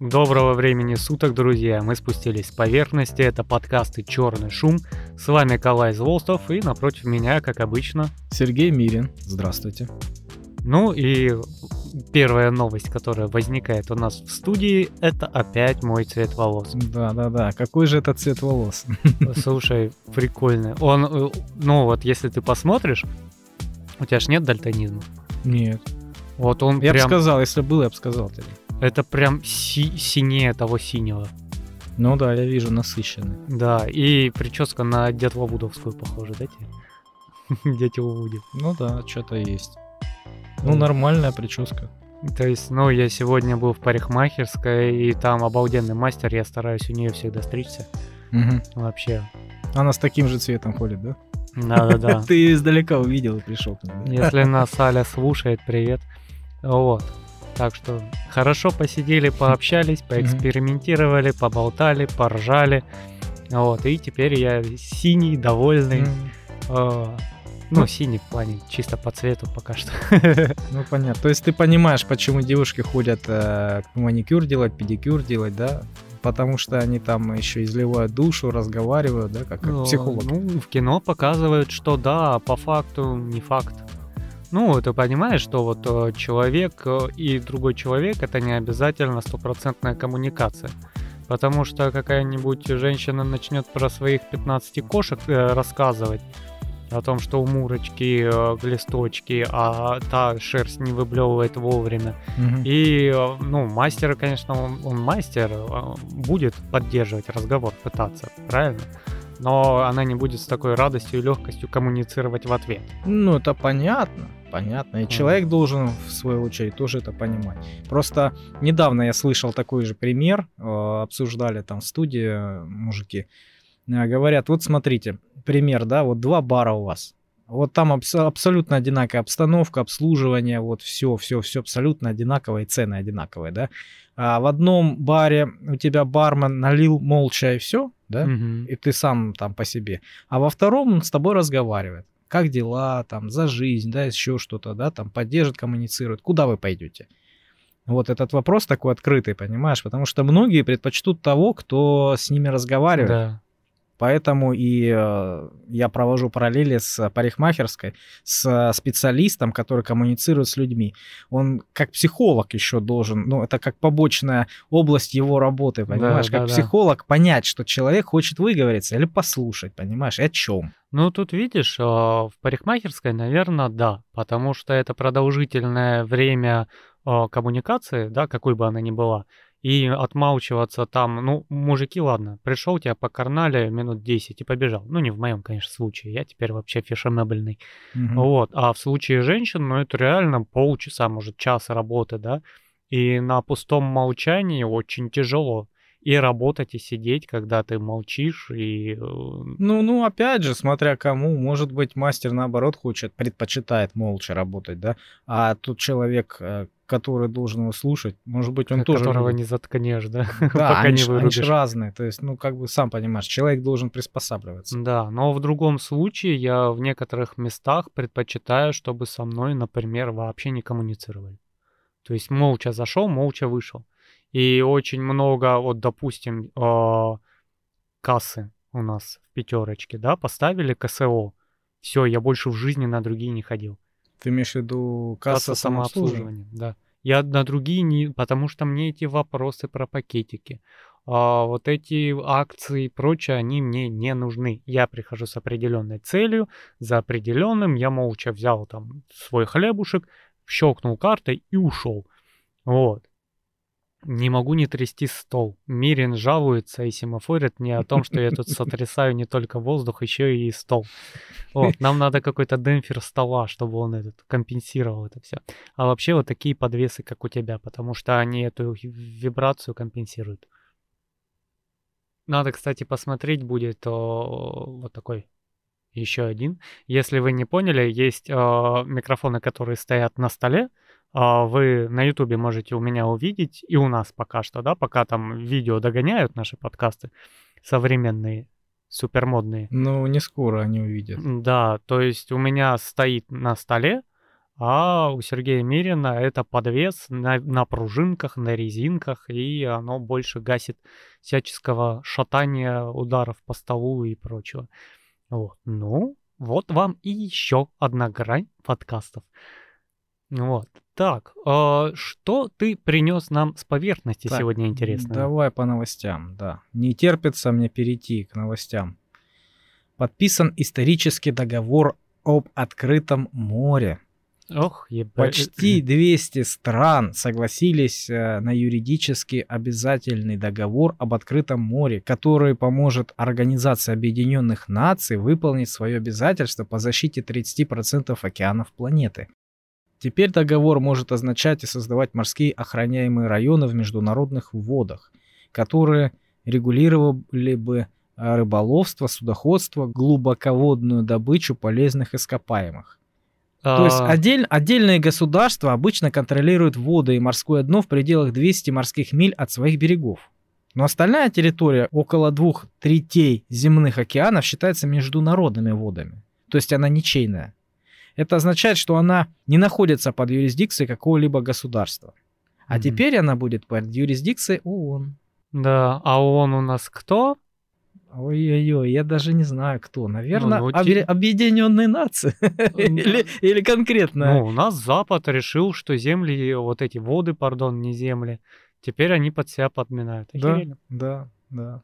Доброго времени суток, друзья. Мы спустились с поверхности. Это подкасты «Черный шум». С вами Калай Злостов и напротив меня, как обычно, Сергей Мирин. Здравствуйте. Ну и первая новость, которая возникает у нас в студии, это опять мой цвет волос. Да-да-да. Какой же это цвет волос? Слушай, прикольный. Он, э, ну вот, если ты посмотришь, у тебя ж нет дальтонизма. Нет. Вот он Я бы прям, сказал, если был, я бы сказал тебе. Это прям си- синее того синего. Ну да, я вижу насыщенный. Да, и прическа на Дятло Вудовскую похожа, да тебе? Дятел Вуди. Ну да, что-то есть. Ну, нормальная прическа. То есть, ну, я сегодня был в парикмахерской, и там обалденный мастер, я стараюсь у нее всегда стричься. Мгм. Вообще. Она с таким же цветом ходит, да? Да-да-да. Ты издалека увидел и пришел да? Если нас Аля слушает, привет. Вот. Так что хорошо посидели, пообщались, поэкспериментировали, поболтали, поржали. Вот, и теперь я синий, довольный. М, э, Ну, синий в плане, чисто по цвету пока что. Ну, понятно. То есть ты понимаешь, почему девушки ходят э, маникюр делать, педикюр делать, да? Потому что они там еще изливают душу, разговаривают, да, как, как Ну, психолог. Ну, в кино показывают, что да, а по факту не факт. Ну, ты понимаешь, что вот э, человек э, и другой человек это не обязательно стопроцентная коммуникация. Потому что какая-нибудь женщина начнет про своих 15 кошек э, рассказывать о том, что у Мурочки глисточки, а та шерсть не выблевывает вовремя. Мгм. И, ну, мастер, конечно, он, он мастер, будет поддерживать разговор, пытаться, правильно? Но она не будет с такой радостью и легкостью коммуницировать в ответ. Ну, это понятно, понятно. И человек должен, в свою очередь, тоже это понимать. Просто недавно я слышал такой же пример, э, обсуждали там в студии э, мужики. Э, Говорят, вот смотрите, пример, да, вот два бара у вас. Вот там абс- абсолютно одинаковая обстановка, обслуживание, вот все, все, все абсолютно одинаковое, и цены одинаковые, да. А в одном баре у тебя бармен налил молча и все, да, Мгм. и ты сам там по себе. А во втором он с тобой разговаривает. Как дела, там, за жизнь, да, еще что-то, да, там, поддержит, коммуницирует. Куда вы пойдете? Вот этот вопрос такой открытый, понимаешь? Потому что многие предпочтут того, кто с ними разговаривает. Да. Поэтому и э, я провожу параллели с парикмахерской, с специалистом, который коммуницирует с людьми. Он как психолог еще должен, ну, это как побочная область его работы, понимаешь? да, как да. психолог понять, что человек хочет выговориться или послушать, понимаешь? И о чем? Ну, тут видишь, э, в парикмахерской, наверное, да, потому что это продолжительное время э, коммуникации, да, какой бы она ни была, и отмалчиваться там, ну, мужики, ладно, пришел тебя покарнали минут 10 и побежал. Ну, не в моем, конечно, случае, я теперь вообще фешенебельный. Вот, а в случае женщин, ну, это реально полчаса, может, час работы, да, и на пустом молчании очень тяжело и работать, и сидеть, когда ты молчишь, и... э, Ну, ну, опять же, смотря кому, может быть, мастер наоборот хочет, предпочитает молча работать, да, а тут человек, э, который должен его слушать, может быть, он тоже... которого не заткнешь, да, Да, пока они, не ж- они вырубишь. разные, то есть, ну, как бы сам понимаешь, человек должен приспосабливаться. Да, но в другом случае я в некоторых местах предпочитаю, чтобы со мной, например, вообще не коммуницировали. То есть молча зашел, молча вышел. И очень много, вот, допустим, э, кассы у нас в пятерочке, да, поставили КСО. Все, я больше в жизни на другие не ходил. Ты имеешь в виду касса, самообслуживания? да. Я на другие не, потому что мне эти вопросы про пакетики, а, вот эти акции и прочее, они мне не нужны. Я прихожу с определенной целью, за определенным, я молча взял там свой хлебушек, щелкнул картой и ушел. Вот. Не могу не трясти стол. Мирин жалуется и семафорит мне о том, что я тут сотрясаю не только воздух, еще и стол. Вот, нам надо какой-то демпфер стола, чтобы он этот компенсировал это все. А вообще вот такие подвесы, как у тебя, потому что они эту вибрацию компенсируют. Надо, кстати, посмотреть будет о, вот такой еще один. Если вы не поняли, есть э, микрофоны, которые стоят на столе. Э, вы на Ютубе можете у меня увидеть, и у нас пока что, да, пока там видео догоняют наши подкасты современные, супермодные. Ну, не скоро они увидят. Да, то есть у меня стоит на столе а у Сергея Мирина это подвес на, на пружинках, на резинках, и оно больше гасит всяческого шатания ударов по столу и прочего. Вот. Ну, вот вам и еще одна грань подкастов. Вот. Так, э, что ты принес нам с поверхности Так, сегодня интересно? Давай по новостям, да. Не терпится мне перейти к новостям. Подписан исторический договор об открытом море. Ох, ебать. Почти 200 стран согласились э, на юридически обязательный договор об открытом море, который поможет Организации Объединенных Наций выполнить свое обязательство по защите 30% океанов планеты. Теперь договор может означать и создавать морские охраняемые районы в международных водах, которые регулировали бы э, рыболовство, судоходство, глубоководную добычу полезных ископаемых. То есть А, отдель- отдельные государства обычно контролируют воды и морское дно в пределах 200 морских миль от своих берегов. Но остальная территория, около двух третей земных океанов, считается международными водами. То есть она ничейная. Это означает, что она не находится под юрисдикцией какого-либо государства. А Мгм. теперь она будет под юрисдикцией ООН. Да, а он у нас кто? Ой-ой-ой, я даже не знаю, кто. Наверное, ну, те- Объединенные Нации. или, или конкретно. Ну, у нас Запад решил, что земли, вот эти воды, пардон, не земли, теперь они под себя подминают. Да, да, да.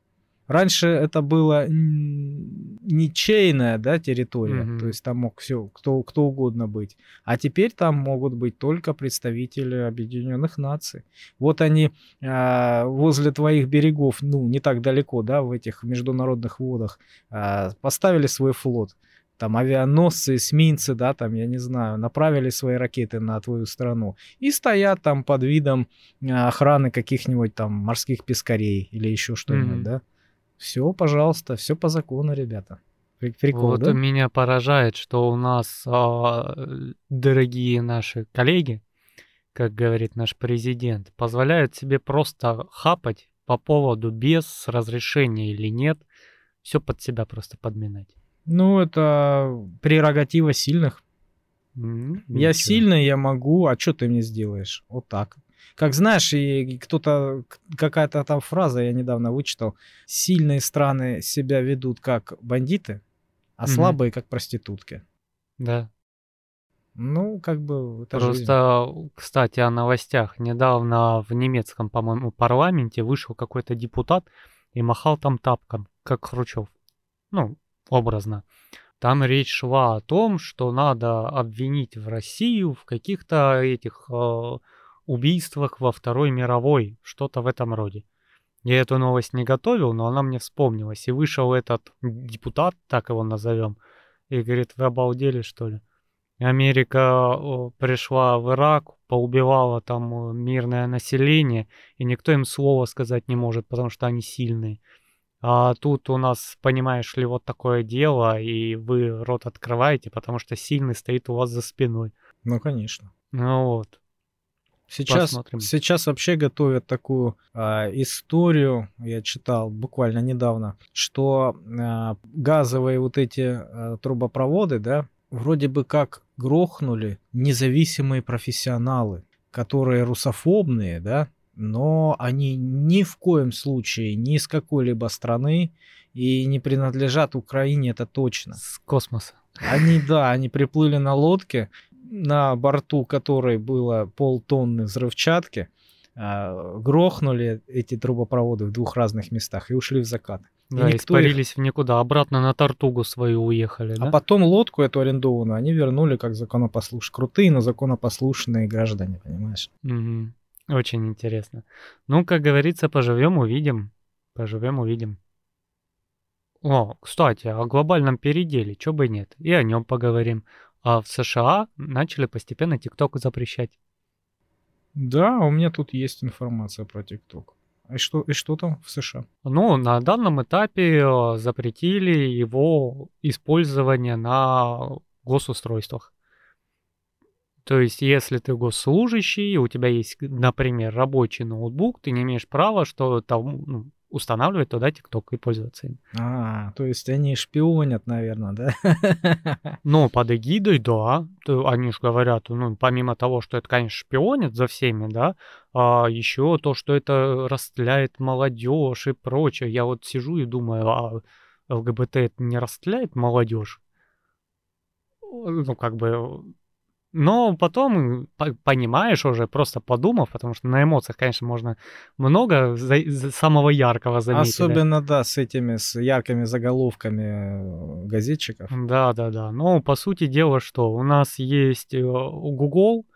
Раньше это было ничейная, да, территория, Мгм. то есть там мог все, кто, кто угодно быть. А теперь там могут быть только представители Объединенных Наций. Вот они а, возле твоих берегов, ну, не так далеко, да, в этих международных водах, а, поставили свой флот. Там авианосцы, эсминцы, да, там, я не знаю, направили свои ракеты на твою страну и стоят там под видом а, охраны каких-нибудь там морских пескарей или еще что-нибудь, Мгм. да. Все, пожалуйста, все по закону, ребята. При- Прикол, вот да? меня поражает, что у нас а, дорогие наши коллеги, как говорит наш президент, позволяют себе просто хапать по поводу без разрешения или нет, все под себя просто подминать. Ну, это прерогатива сильных. М, Я ничего. сильный, я могу, а что ты мне сделаешь? Вот так. Как знаешь, и кто-то, какая-то там фраза, я недавно вычитал, сильные страны себя ведут как бандиты, а Мгм. слабые как проститутки. Да. Ну, как бы это жизнь. Просто, кстати, о новостях. Недавно в немецком, по-моему, парламенте вышел какой-то депутат и махал там тапком, как Хрущев. Ну, образно. Там речь шла о том, что надо обвинить в Россию в каких-то этих э, убийствах во Второй мировой, что-то в этом роде. Я эту новость не готовил, но она мне вспомнилась. И вышел этот депутат, так его назовем, и говорит, вы обалдели, что ли? Америка пришла в Ирак, поубивала там мирное население, и никто им слова сказать не может, потому что они сильные. А тут у нас, понимаешь ли, вот такое дело, и вы рот открываете, потому что сильный стоит у вас за спиной. Ну, конечно. Ну вот. Сейчас, Посмотрим. сейчас вообще готовят такую а, историю, я читал буквально недавно, что а, газовые вот эти а, трубопроводы, да, вроде бы как грохнули независимые профессионалы, которые русофобные, да, но они ни в коем случае ни из какой-либо страны и не принадлежат Украине, это точно. С космоса. Они, да, они приплыли на лодке, на борту которой было полтонны взрывчатки, а, грохнули эти трубопроводы в двух разных местах и ушли в закат. И Да, их- испарились в никуда, обратно на Тартугу свою уехали, да? А потом лодку эту арендованную они вернули как законопослушные. Крутые, но законопослушные граждане, понимаешь? Мгм. Очень интересно. Ну, как говорится, поживем, увидим. Поживем, увидим. О, кстати, о глобальном переделе, чё бы и нет. И о нем поговорим. А в США начали постепенно ТикТок запрещать. Да, у меня тут есть информация про ТикТок. И что, и что там в США? Ну, на данном этапе э, запретили его использование на госустройствах. То есть, если ты госслужащий, у тебя есть, например, рабочий ноутбук, ты не имеешь права, что там, ну, устанавливать туда ТикТок и пользоваться им. А, то есть они шпионят, наверное, да? Ну, под эгидой, да. Они же говорят, ну, помимо того, что это, конечно, шпионят за всеми, да, а еще то, что это растляет молодежь и прочее. Я вот сижу и думаю, а ЛГБТ это не растляет молодежь? Ну, как бы но потом понимаешь уже, просто подумав, потому что на эмоциях, конечно, можно много за, самого яркого заметить. Особенно, да. да, с этими, с яркими заголовками э, газетчиков. Да, да, да. Но по сути дела, что у нас есть э, Google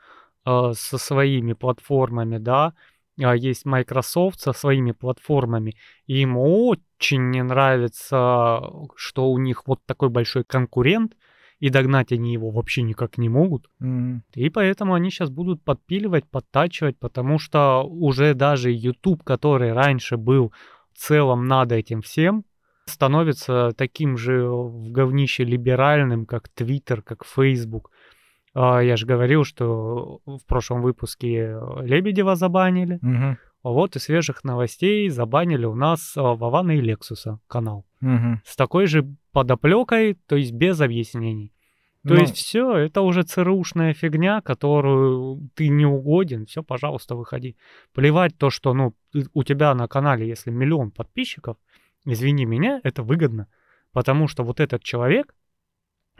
э, со своими платформами, да, а есть Microsoft со своими платформами. И им очень не нравится, что у них вот такой большой конкурент, и догнать они его вообще никак не могут. Mm. И поэтому они сейчас будут подпиливать, подтачивать, потому что уже даже YouTube, который раньше был в целом над этим всем, становится таким же в говнище либеральным, как Twitter, как Facebook. А, я же говорил, что в прошлом выпуске Лебедева забанили. Угу. Вот и свежих новостей забанили у нас а, Вавана и Лексуса канал. Угу. С такой же подоплекой, то есть без объяснений. То ну, есть все, это уже ЦРУшная фигня, которую ты не угоден, все, пожалуйста, выходи. Плевать то, что ну, у тебя на канале, если миллион подписчиков, извини меня, это выгодно. Потому что вот этот человек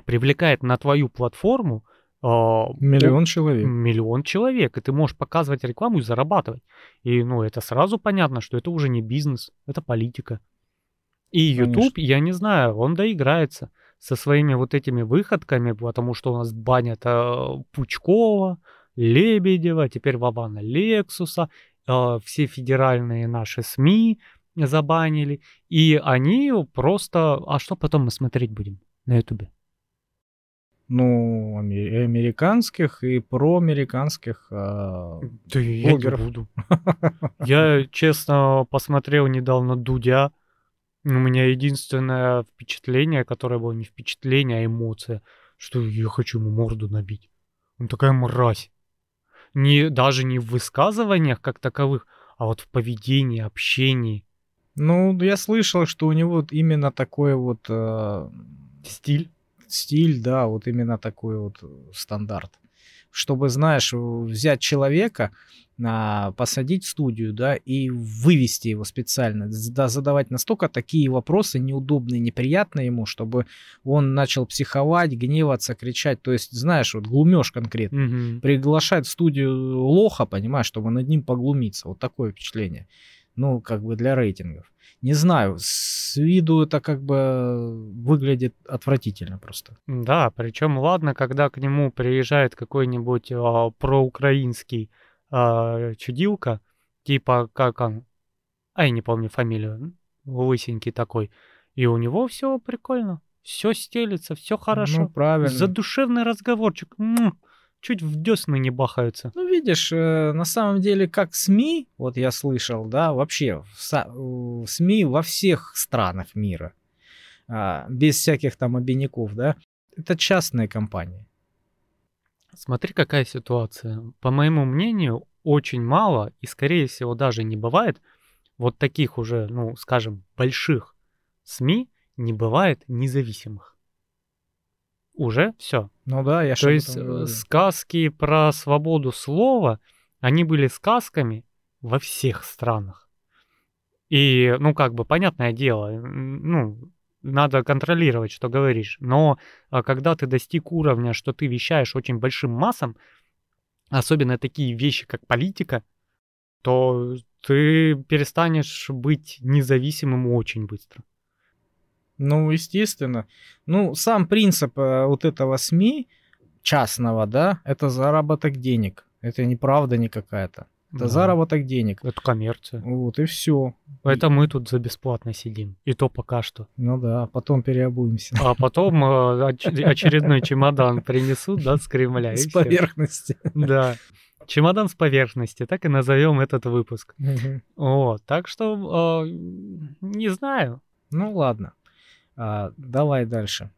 привлекает на твою платформу э, миллион человек. Миллион человек, и ты можешь показывать рекламу и зарабатывать. И ну, это сразу понятно, что это уже не бизнес, это политика. И YouTube, Конечно. я не знаю, он доиграется со своими вот этими выходками, потому что у нас банят э, Пучкова, Лебедева, теперь Вавана Лексуса, э, все федеральные наши СМИ забанили, и они просто... А что потом мы смотреть будем на Ютубе? Ну, американских и проамериканских э, да блогеров. я не буду. Я, честно, посмотрел недавно Дудя, у меня единственное впечатление, которое было не впечатление, а эмоция, что я хочу ему морду набить. Он такая мразь. Не, даже не в высказываниях как таковых, а вот в поведении, общении. Ну, я слышал, что у него вот именно такой вот... Э, стиль? Стиль, да, вот именно такой вот стандарт. Чтобы, знаешь, взять человека, а, посадить в студию, да, и вывести его специально, да, задавать настолько такие вопросы неудобные, неприятные ему, чтобы он начал психовать, гневаться, кричать. То есть, знаешь, вот глумешь конкретно. Угу. Приглашать в студию лоха, понимаешь, чтобы над ним поглумиться. Вот такое впечатление. Ну, как бы для рейтингов. Не знаю, с виду это как бы выглядит отвратительно просто. Да, причем ладно, когда к нему приезжает какой-нибудь а, проукраинский э, чудилка, типа как он, а я не помню фамилию, лысенький такой, и у него все прикольно, все стелится, все хорошо. Ну, правильно. Задушевный разговорчик. Чуть в десны не бахаются. Ну, видишь, э, на самом деле, как СМИ, вот я слышал, да, вообще в, СМИ во всех странах мира, э, без всяких там обиняков, да, это частные компании. Смотри, какая ситуация. По моему мнению, очень мало и, скорее всего, даже не бывает вот таких уже, ну, скажем, больших СМИ, не бывает независимых. Уже все. Ну да, я То есть э, сказки про свободу слова, они были сказками во всех странах. И, ну, как бы, понятное дело, ну, надо контролировать, что говоришь. Но а, когда ты достиг уровня, что ты вещаешь очень большим массам, особенно такие вещи, как политика, то ты перестанешь быть независимым очень быстро. Ну, естественно. Ну, сам принцип э, вот этого СМИ частного, да, это заработок денег. Это неправда никакая-то. Это да. заработок денег. Это коммерция. Вот и все. Это и... мы тут за бесплатно сидим. И то пока что. Ну да, потом переобуемся. А потом э, очередной чемодан принесут, да, с Кремля. С поверхности. Да. Чемодан с поверхности, так и назовем этот выпуск. Вот, так что э, не знаю. Ну ладно, а, давай дальше.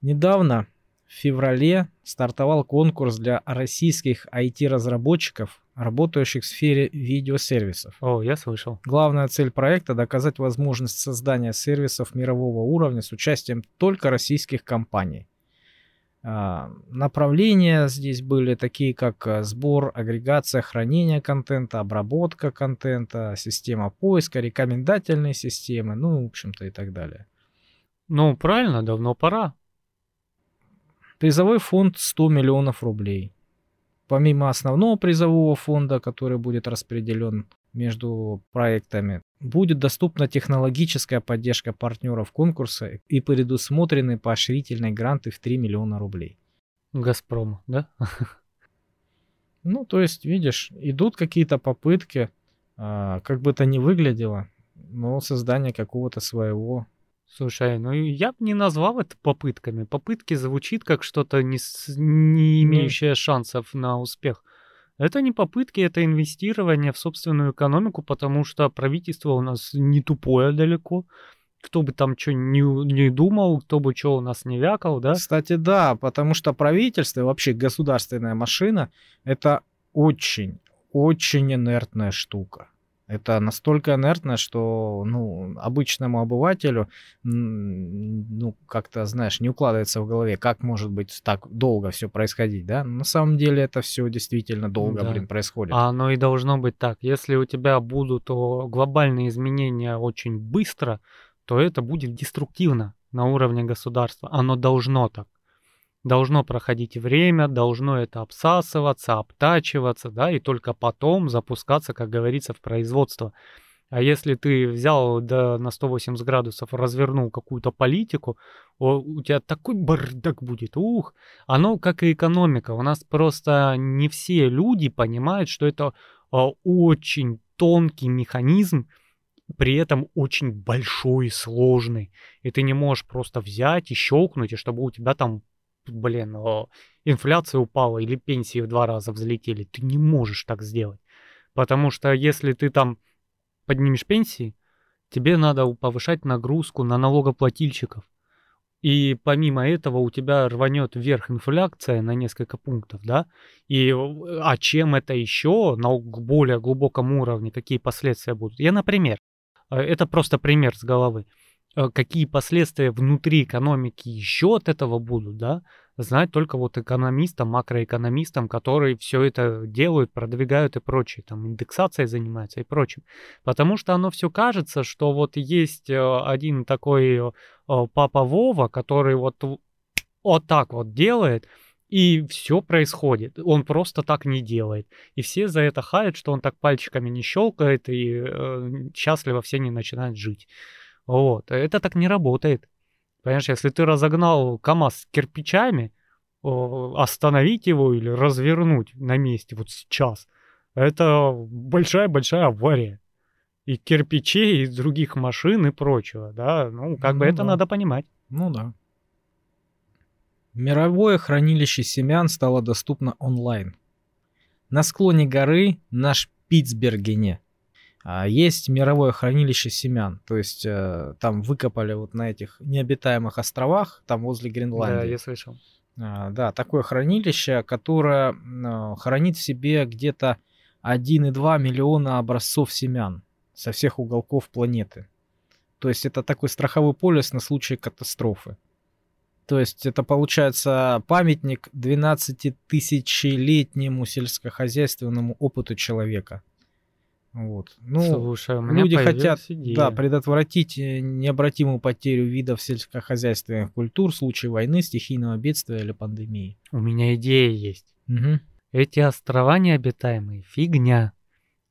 Недавно в феврале стартовал конкурс для российских IT-разработчиков работающих в сфере видеосервисов. О, я слышал. Главная цель проекта – доказать возможность создания сервисов мирового уровня с участием только российских компаний. А, направления здесь были такие, как э, сбор, агрегация, хранение контента, обработка контента, система поиска, рекомендательные системы, ну, в общем-то, и так далее. Ну, правильно, давно пора. Призовой фонд 100 миллионов рублей. Помимо основного призового фонда, который будет распределен между проектами, будет доступна технологическая поддержка партнеров конкурса и предусмотрены поощрительные гранты в 3 миллиона рублей. Газпром, да? Ну, то есть, видишь, идут какие-то попытки, а, как бы это ни выглядело, но создание какого-то своего Слушай, ну я бы не назвал это попытками. Попытки звучит как что-то не, с- не имеющее шансов на успех. Это не попытки, это инвестирование в собственную экономику, потому что правительство у нас не тупое далеко. Кто бы там что не, не думал, кто бы что у нас не вякал, да? Кстати, да, потому что правительство и вообще государственная машина это очень, очень инертная штука. Это настолько инертно, что ну, обычному обывателю ну, как-то, знаешь, не укладывается в голове, как может быть так долго все происходить, да? На самом деле это все действительно долго, Да. блин, происходит. А оно и должно быть так. Если у тебя будут глобальные изменения очень быстро, то это будет деструктивно на уровне государства. Оно должно так. Должно проходить время, должно это обсасываться, обтачиваться, да, и только потом запускаться, как говорится, в производство. А если ты взял да, на 180 градусов, развернул какую-то политику, о, у тебя такой бардак будет, ух, оно как и экономика. У нас просто не все люди понимают, что это а, очень тонкий механизм, при этом очень большой и сложный. И ты не можешь просто взять и щелкнуть, и чтобы у тебя там, блин, а, инфляция упала или пенсии в два раза взлетели. Ты не можешь так сделать. Потому что если ты там поднимешь пенсии, тебе надо повышать нагрузку на налогоплательщиков. И помимо этого у тебя рванет вверх инфляция на несколько пунктов, да? И, э, а чем это еще на более глубоком уровне, какие последствия будут? Я, например, э, это просто пример с головы. Э, Какие последствия внутри экономики еще от этого будут, да? Знать только вот экономистам, макроэкономистам, которые все это делают, продвигают и прочее, там индексацией занимаются и прочим. Потому что оно все кажется, что вот есть э, один такой э, папа Вова, который вот, вот так вот делает, и все происходит. Он просто так не делает. И все за это хаят, что он так пальчиками не щелкает, и э, счастливо все не начинают жить. Вот. Это так не работает. Понимаешь, если ты разогнал КАМАЗ с кирпичами, остановить его или развернуть на месте вот сейчас, это большая-большая авария. И кирпичей, и других машин, и прочего, да, ну, как бы Ну это да. надо понимать. Ну да. Мировое хранилище семян стало доступно онлайн. На склоне горы на Шпицбергене есть мировое хранилище семян. То есть э, там выкопали вот на этих необитаемых островах, там возле Да, Гренландии. я слышал. А, Да, такое хранилище, которое хранит в себе где-то 1,2 миллиона образцов семян со всех уголков планеты. То есть это такой страховой полис на случай катастрофы. То есть это получается памятник 12-тысячелетнему сельскохозяйственному опыту человека. Вот. Ну, Слушай, у меня люди хотят, идея. да, предотвратить э, необратимую потерю видов сельскохозяйственных культур в случае войны, стихийного бедствия или пандемии. У меня идея есть. Мгм. Эти острова необитаемые, фигня.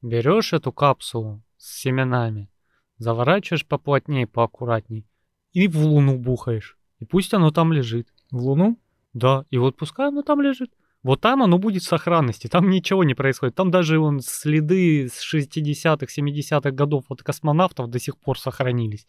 Берешь эту капсулу с семенами, заворачиваешь поплотнее, поаккуратней и в луну бухаешь. И пусть оно там лежит. В Луну? Да, и вот пускай оно там лежит. Вот там оно будет в сохранности, там ничего не происходит. Там даже вон следы с 60-х, 70-х годов от космонавтов до сих пор сохранились.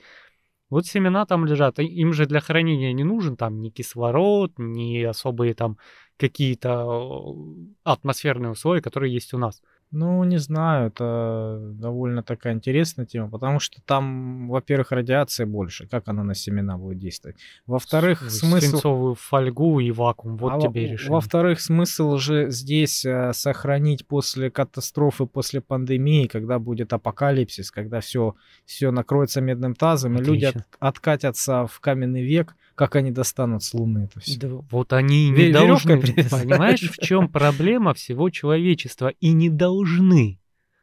Вот семена там лежат. Им же для хранения не нужен там ни кислород, ни особые там какие-то э, атмосферные условия, которые есть у нас. Ну, не знаю, это довольно такая интересная тема, потому что там, во-первых, радиация больше, как она на семена будет действовать. Во-вторых, С- смысл... Свинцовую фольгу и вакуум. Вот а тебе во- решение. Во-вторых, смысл же здесь э, сохранить после катастрофы, после пандемии, когда будет апокалипсис, когда все, все накроется медным тазом, и люди от- Отлично. откатятся в каменный век, как они достанут с Луны это все. Да вот они Ве- не верёвкой должны. Понимаешь, в чем проблема всего человечества? И не должны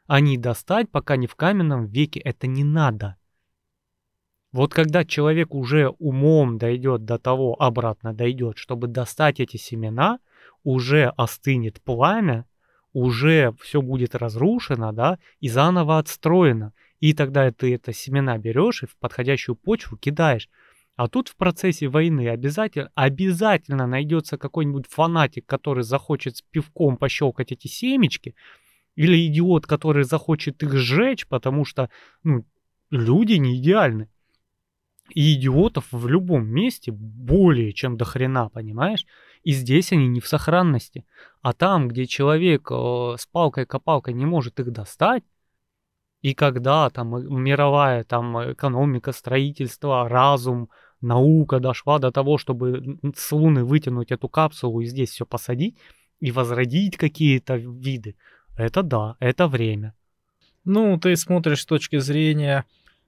они достать, пока не в каменном веке. Это не надо. Вот когда человек уже умом дойдет до того, обратно дойдет, чтобы достать эти семена, уже остынет пламя, уже все будет разрушено, да, и заново отстроено. И тогда ты это семена берешь и в подходящую почву кидаешь. А тут в процессе войны обязательно, обязательно найдется какой-нибудь фанатик, который захочет с пивком пощелкать эти семечки, или идиот, который захочет их сжечь, потому что ну, люди не идеальны. И идиотов в любом месте более чем до хрена, понимаешь? И здесь они не в сохранности. А там, где человек э, с палкой-копалкой не может их достать, и когда там э, мировая там экономика, строительство, разум, наука дошла до того, чтобы с Луны вытянуть эту капсулу и здесь все посадить и возродить какие-то виды, это да, это время. Ну, ты смотришь с точки зрения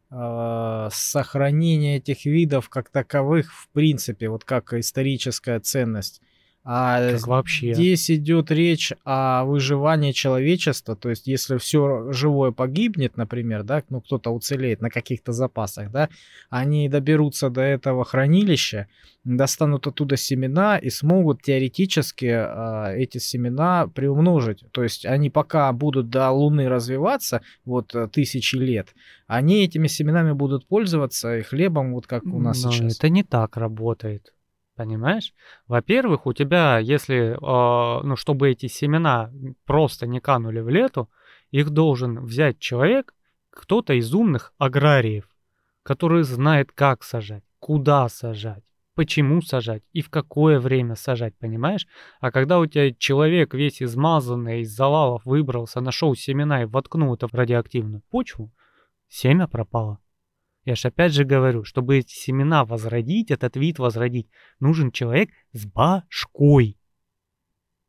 э, сохранения этих видов как таковых, в принципе, вот как историческая ценность. А Как вообще. здесь идет речь о выживании человечества, то есть если все живое погибнет, например, да, ну кто-то уцелеет на каких-то запасах, да, они доберутся до этого хранилища, достанут оттуда семена и смогут теоретически а, эти семена приумножить. То есть они пока будут до Луны развиваться, вот э, тысячи лет, они этими семенами будут пользоваться и хлебом, вот как у нас Но сейчас. это не так работает. Понимаешь? Во-первых, у тебя, если, э, ну, чтобы эти семена просто не канули в лету, их должен взять человек, кто-то из умных аграриев, который знает, как сажать, куда сажать, почему сажать и в какое время сажать, понимаешь? А когда у тебя человек весь измазанный, из завалов выбрался, нашел семена и воткнул это в радиоактивную почву, семя пропало. Я ж опять же говорю, чтобы эти семена возродить, этот вид возродить, нужен человек с башкой.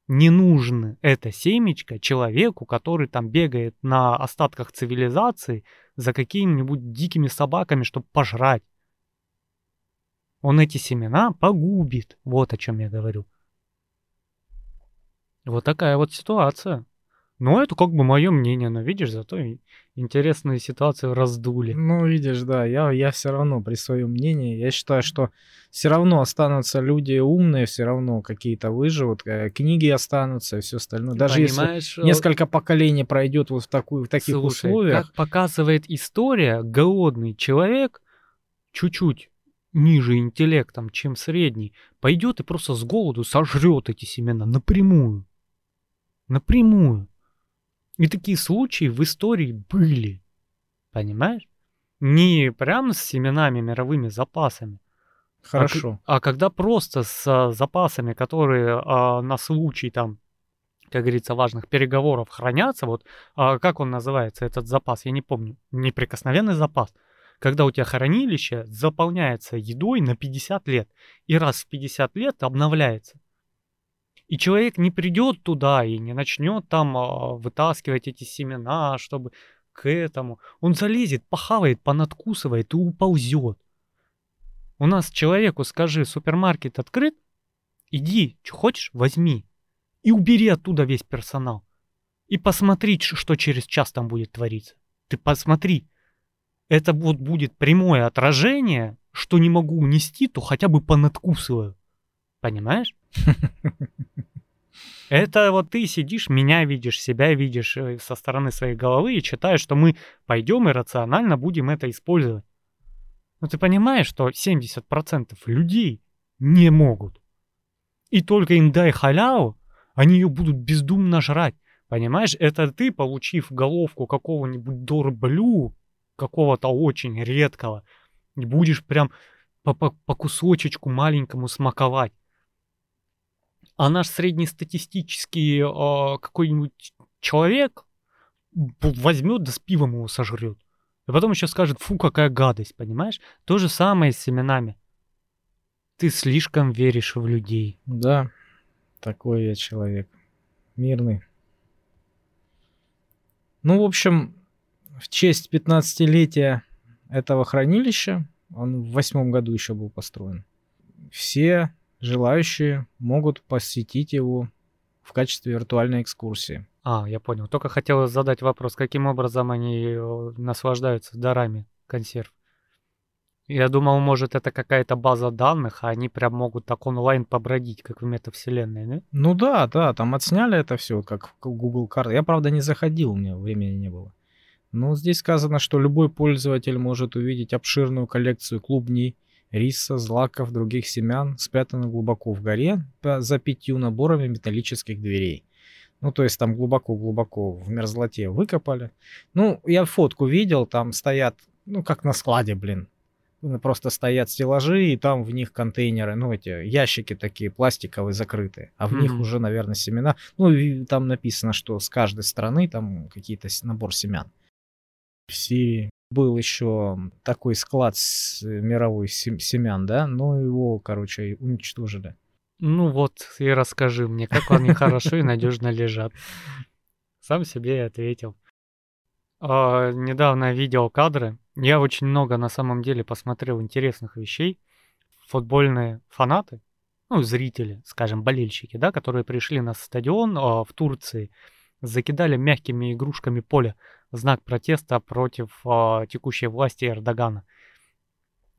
Не нужно это семечко человеку, который там бегает на остатках цивилизации за какими-нибудь дикими собаками, чтобы пожрать. Он эти семена погубит. Вот о чем я говорю. Вот такая вот ситуация. Ну, это как бы мое мнение, но видишь, зато и интересную ситуацию раздули. Ну, видишь, да, я, я все равно при своем мнении. Я считаю, что все равно останутся люди умные, все равно какие-то выживут, э, книги останутся и все остальное. Даже если Понимаешь, э, несколько поколений пройдет вот в, такую, в таких Слушай, условиях. Как показывает история, голодный человек, чуть-чуть ниже интеллектом, чем средний, пойдет и просто с голоду сожрет эти семена напрямую. Напрямую. И такие случаи в истории были. Понимаешь? Не прям с семенами мировыми запасами, Хорошо. а когда просто с а, запасами, которые а, на случай там, как говорится, важных переговоров хранятся, вот а, как он называется, этот запас, я не помню, неприкосновенный запас, когда у тебя хранилище заполняется едой на 50 лет, и раз в 50 лет обновляется. И человек не придет туда и не начнет там а, вытаскивать эти семена, чтобы к этому. Он залезет, похавает, понадкусывает и уползет. У нас человеку скажи, супермаркет открыт, иди, что хочешь, возьми. И убери оттуда весь персонал. И посмотри, что через час там будет твориться. Ты посмотри. Это вот будет прямое отражение, что не могу унести, то хотя бы понадкусываю. Понимаешь? Это вот ты сидишь, меня видишь, себя видишь э, со стороны своей головы и читаешь, что мы пойдем и рационально будем это использовать. Но ты понимаешь, что 70% людей не могут. И только им дай халяву, они ее будут бездумно жрать. Понимаешь, это ты, получив головку какого-нибудь дорблю, какого-то очень редкого, будешь прям по, по, по кусочечку маленькому смаковать. А наш среднестатистический э, какой-нибудь человек, возьмет да с пивом его сожрет. И потом еще скажет, фу, какая гадость, понимаешь? То же самое с семенами. Ты слишком веришь в людей. Да, такой я человек. Мирный. Ну, в общем, в честь 15-летия этого хранилища, он в восьмом году еще был построен, все желающие могут посетить его в качестве виртуальной экскурсии. А, я понял. Только хотел задать вопрос, каким образом они э, наслаждаются дарами консерв? Я думал, может, это какая-то база данных, а они прям могут так онлайн побродить, как в метавселенной, да? Ну да, да, там отсняли это все, как Google карты. Я, правда, не заходил, у меня времени не было. Но здесь сказано, что любой пользователь может увидеть обширную коллекцию клубней, риса, злаков, других семян, спрятанных глубоко в горе за пятью наборами металлических дверей. Ну, то есть там глубоко-глубоко в мерзлоте выкопали. Ну, я фотку видел, там стоят, ну, как на складе, блин. Просто стоят стеллажи, и там в них контейнеры, ну, эти ящики такие пластиковые, закрытые. А в mm-hmm. них уже, наверное, семена. Ну, там написано, что с каждой страны там какие-то набор семян. В Сирии был еще такой склад с э, мировой семян, да, но его, короче, уничтожили. Ну вот, и расскажи мне, как они хорошо и надежно лежат. Сам себе и ответил. А, недавно видел кадры. Я очень много на самом деле посмотрел интересных вещей. Футбольные фанаты, ну, зрители, скажем, болельщики, да, которые пришли на стадион а, в Турции, закидали мягкими игрушками поле знак протеста против а, текущей власти Эрдогана.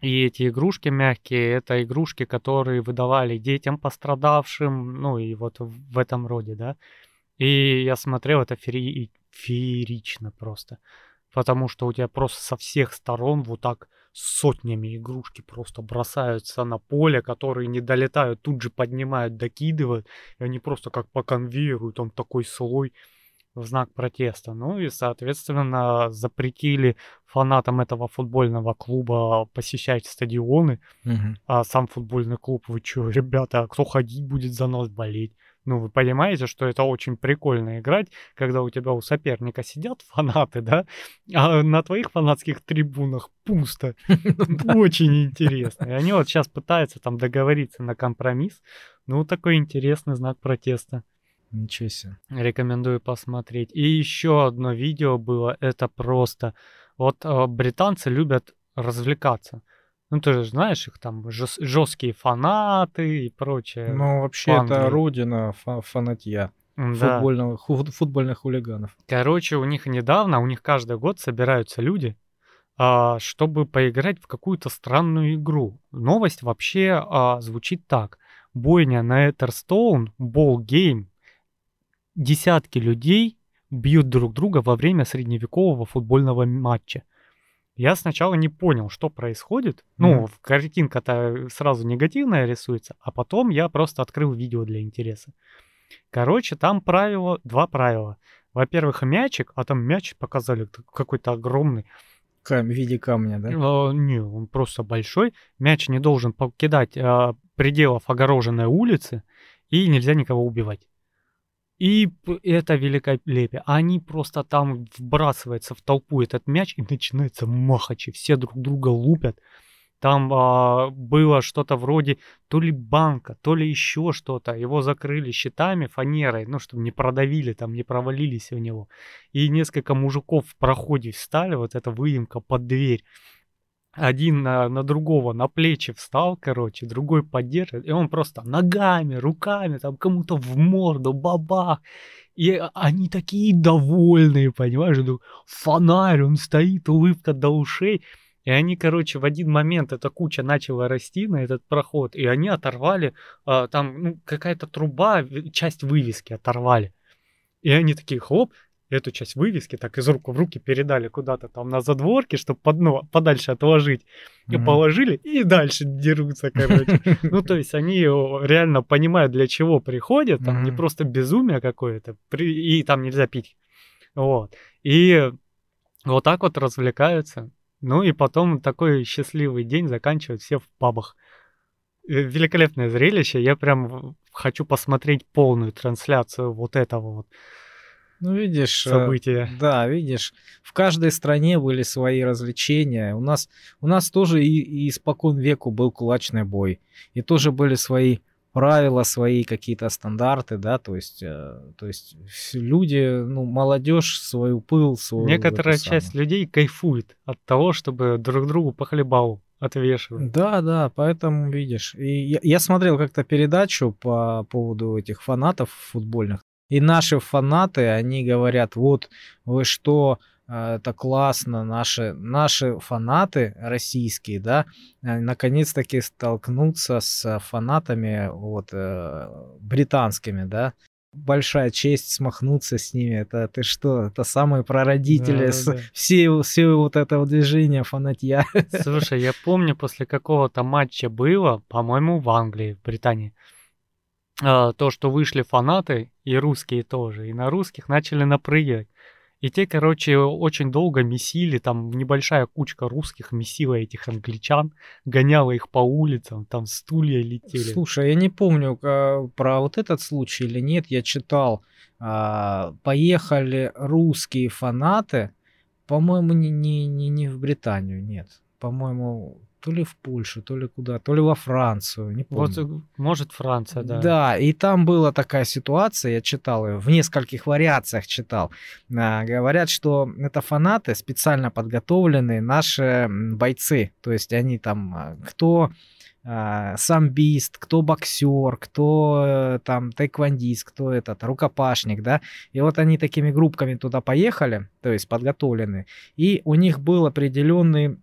И эти игрушки мягкие, это игрушки, которые выдавали детям пострадавшим, ну и вот в этом роде, да. И я смотрел, это феери... феерично просто. Потому что у тебя просто со всех сторон вот так сотнями игрушки просто бросаются на поле, которые не долетают, тут же поднимают, докидывают. И они просто как по конвейеру, там такой слой в знак протеста. Ну и, соответственно, запретили фанатам этого футбольного клуба посещать стадионы. Угу. А сам футбольный клуб, вы что, ребята, а кто ходить будет за нас болеть? Ну, вы понимаете, что это очень прикольно играть, когда у тебя у соперника сидят фанаты, да, а на твоих фанатских трибунах пусто. Очень интересно. И они вот сейчас пытаются там договориться на компромисс. Ну, такой интересный знак протеста. Ничего себе. Рекомендую посмотреть. И еще одно видео было, это просто... Вот э, британцы любят развлекаться. Ну, ты же знаешь, их там жесткие фанаты и прочее. Ну, вообще, это родина фа- фанатья. Да. Футбольного, ху- футбольных хулиганов. Короче, у них недавно, у них каждый год собираются люди, а, чтобы поиграть в какую-то странную игру. Новость вообще а, звучит так. Бойня на Этерстоун, Ball Game, десятки людей бьют друг друга во время средневекового футбольного матча. Я сначала не понял, что происходит. Mm-hmm. Ну, картинка-то сразу негативная рисуется, а потом я просто открыл видео для интереса. Короче, там правило, два правила. Во-первых, мячик, а там мяч показали какой-то огромный. Кам, в виде камня, да? А, не, он просто большой. Мяч не должен покидать а, пределов огороженной улицы, и нельзя никого убивать. И это великолепие. Они просто там вбрасываются в толпу этот мяч, и начинается махачи. Все друг друга лупят. Там а, было что-то вроде то ли банка, то ли еще что-то. Его закрыли щитами, фанерой, ну, чтобы не продавили, там не провалились в него. И несколько мужиков в проходе встали, вот эта выемка под дверь один на, на другого на плечи встал, короче, другой поддерживает, и он просто ногами, руками, там кому-то в морду, бабах. И они такие довольные, понимаешь, фонарь, он стоит, улыбка до ушей. И они, короче, в один момент эта куча начала расти на этот проход, и они оторвали, а, там, ну, какая-то труба, часть вывески оторвали. И они такие, хлоп, эту часть вывески так из рук в руки передали куда-то там на задворке, чтобы под, ну, подальше отложить. И mm-hmm. положили, и дальше дерутся, короче. Ну, то есть они реально понимают, для чего приходят, там не просто безумие какое-то, и там нельзя пить. Вот. И вот так вот развлекаются. Ну и потом такой счастливый день заканчивают все в пабах. Э, великолепное зрелище. Я прям хочу посмотреть полную трансляцию вот этого вот Ну, видишь, э, события. да, видишь, в каждой стране были свои развлечения. У нас, у нас тоже и, и испокон веку был кулачный бой. И тоже были свои правила, свои какие-то стандарты, да, то есть, э, то есть люди, ну, молодежь свою пыл, свою... Некоторая часть самую. людей кайфует от того, чтобы друг другу по хлебалу отвешивать. Да, да, поэтому видишь. И я, я смотрел как-то передачу по поводу этих фанатов футбольных. И наши фанаты, они говорят, вот вы что, э, это классно, наши, наши фанаты российские, да, э, наконец-таки столкнуться с фанатами вот, э, британскими, да, большая честь смахнуться с ними. Это ты что? Это самые прародители с- Да-да-да. все, все вот этого движения фанатья. Слушай, я помню, после какого-то матча было, по-моему, в Англии, в Британии, то, что вышли фанаты, и русские тоже, и на русских начали напрыгивать. И те, короче, очень долго месили, там небольшая кучка русских месила этих англичан, гоняла их по улицам, там стулья летели. Слушай, я не помню а, про вот этот случай или нет. Я читал, а, поехали русские фанаты, по-моему, не, не, не, не в Британию, нет. По-моему, то ли в Польшу, то ли куда, то ли во Францию, не помню. Вот, может, Франция, да. Да, и там была такая ситуация, я читал ее, в нескольких вариациях читал. А, говорят, что это фанаты, специально подготовленные наши бойцы. То есть они там, а, кто а, самбист, кто боксер, кто э, там тайквандист, кто этот рукопашник, да. И вот они такими группками туда поехали, то есть подготовленные, и у них был определенный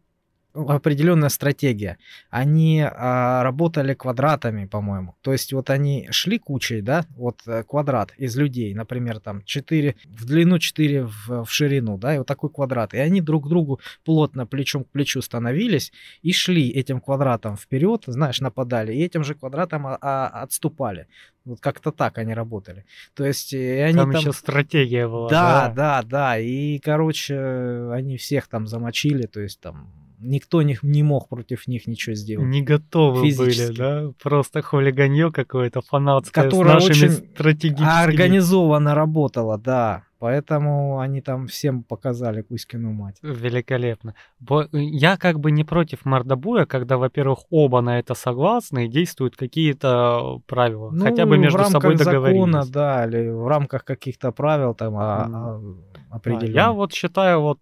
определенная стратегия. Они а, работали квадратами, по-моему. То есть вот они шли кучей, да, вот э, квадрат из людей, например, там 4 в длину, 4 в, в ширину, да, и вот такой квадрат. И они друг к другу плотно плечом к плечу становились и шли этим квадратом вперед, знаешь, нападали, и этим же квадратом а, а, отступали. Вот как-то так они работали. То есть э, и они Там, там... еще стратегия была. Да, да, да. И, короче, они всех там замочили, то есть там никто не, не мог против них ничего сделать. Не готовы были, Физически. да? Просто хулиганье какое-то фанатское Которое с нашими очень стратегическими... Организованно работала, да. Поэтому они там всем показали Кузькину мать. Великолепно. Бо- Я как бы не против мордобоя, когда, во-первых, оба на это согласны и действуют какие-то правила. Хотя бы Ну, между в рамках собой договорились. закона, да, или в рамках каких-то правил там а- Мгм. а, определенных. Я вот считаю, вот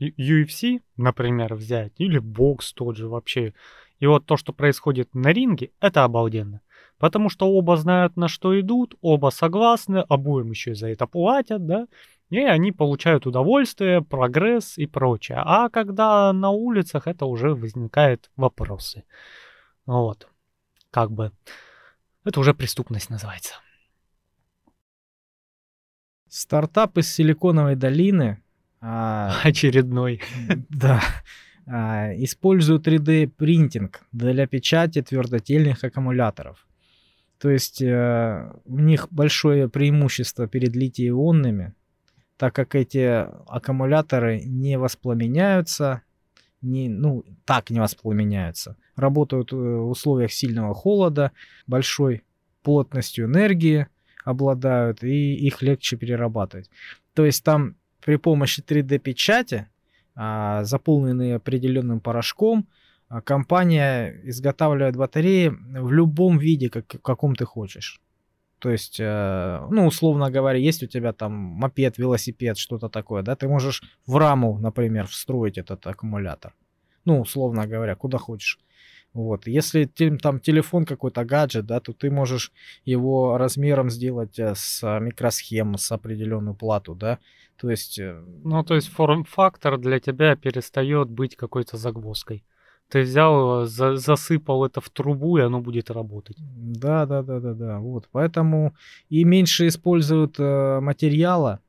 UFC, например, взять, или бокс тот же вообще, и вот то, что происходит на ринге, это обалденно. Потому что оба знают, на что идут, оба согласны, обоим еще за это платят, да, и они получают удовольствие, прогресс и прочее. А когда на улицах, это уже возникают вопросы. Вот. Как бы. Это уже преступность называется. Стартап из Силиконовой долины а, Очередной. Да. А, Использую 3D-принтинг для печати твердотельных аккумуляторов. То есть э, у них большое преимущество перед литий-ионными, так как эти аккумуляторы не воспламеняются, не, ну, так не воспламеняются. Работают э, в условиях сильного холода, большой плотностью энергии обладают, и их легче перерабатывать. То есть там при помощи 3D-печати, а, заполненные определенным порошком, компания изготавливает батареи в любом виде, как, каком ты хочешь. То есть, э, ну, условно говоря, есть у тебя там мопед, велосипед, что-то такое, да, ты можешь в раму, например, встроить этот аккумулятор. Ну, условно говоря, куда хочешь. Вот. Если там телефон какой-то гаджет, да, то ты можешь его размером сделать э, с а, микросхем, с определенную плату, да. То есть, э, Ну, то есть форм-фактор для тебя перестает быть какой-то загвоздкой. Ты взял, его, за- засыпал это в трубу, и оно будет работать. Да, да, да, да, да. Вот. Поэтому и меньше используют э, материала,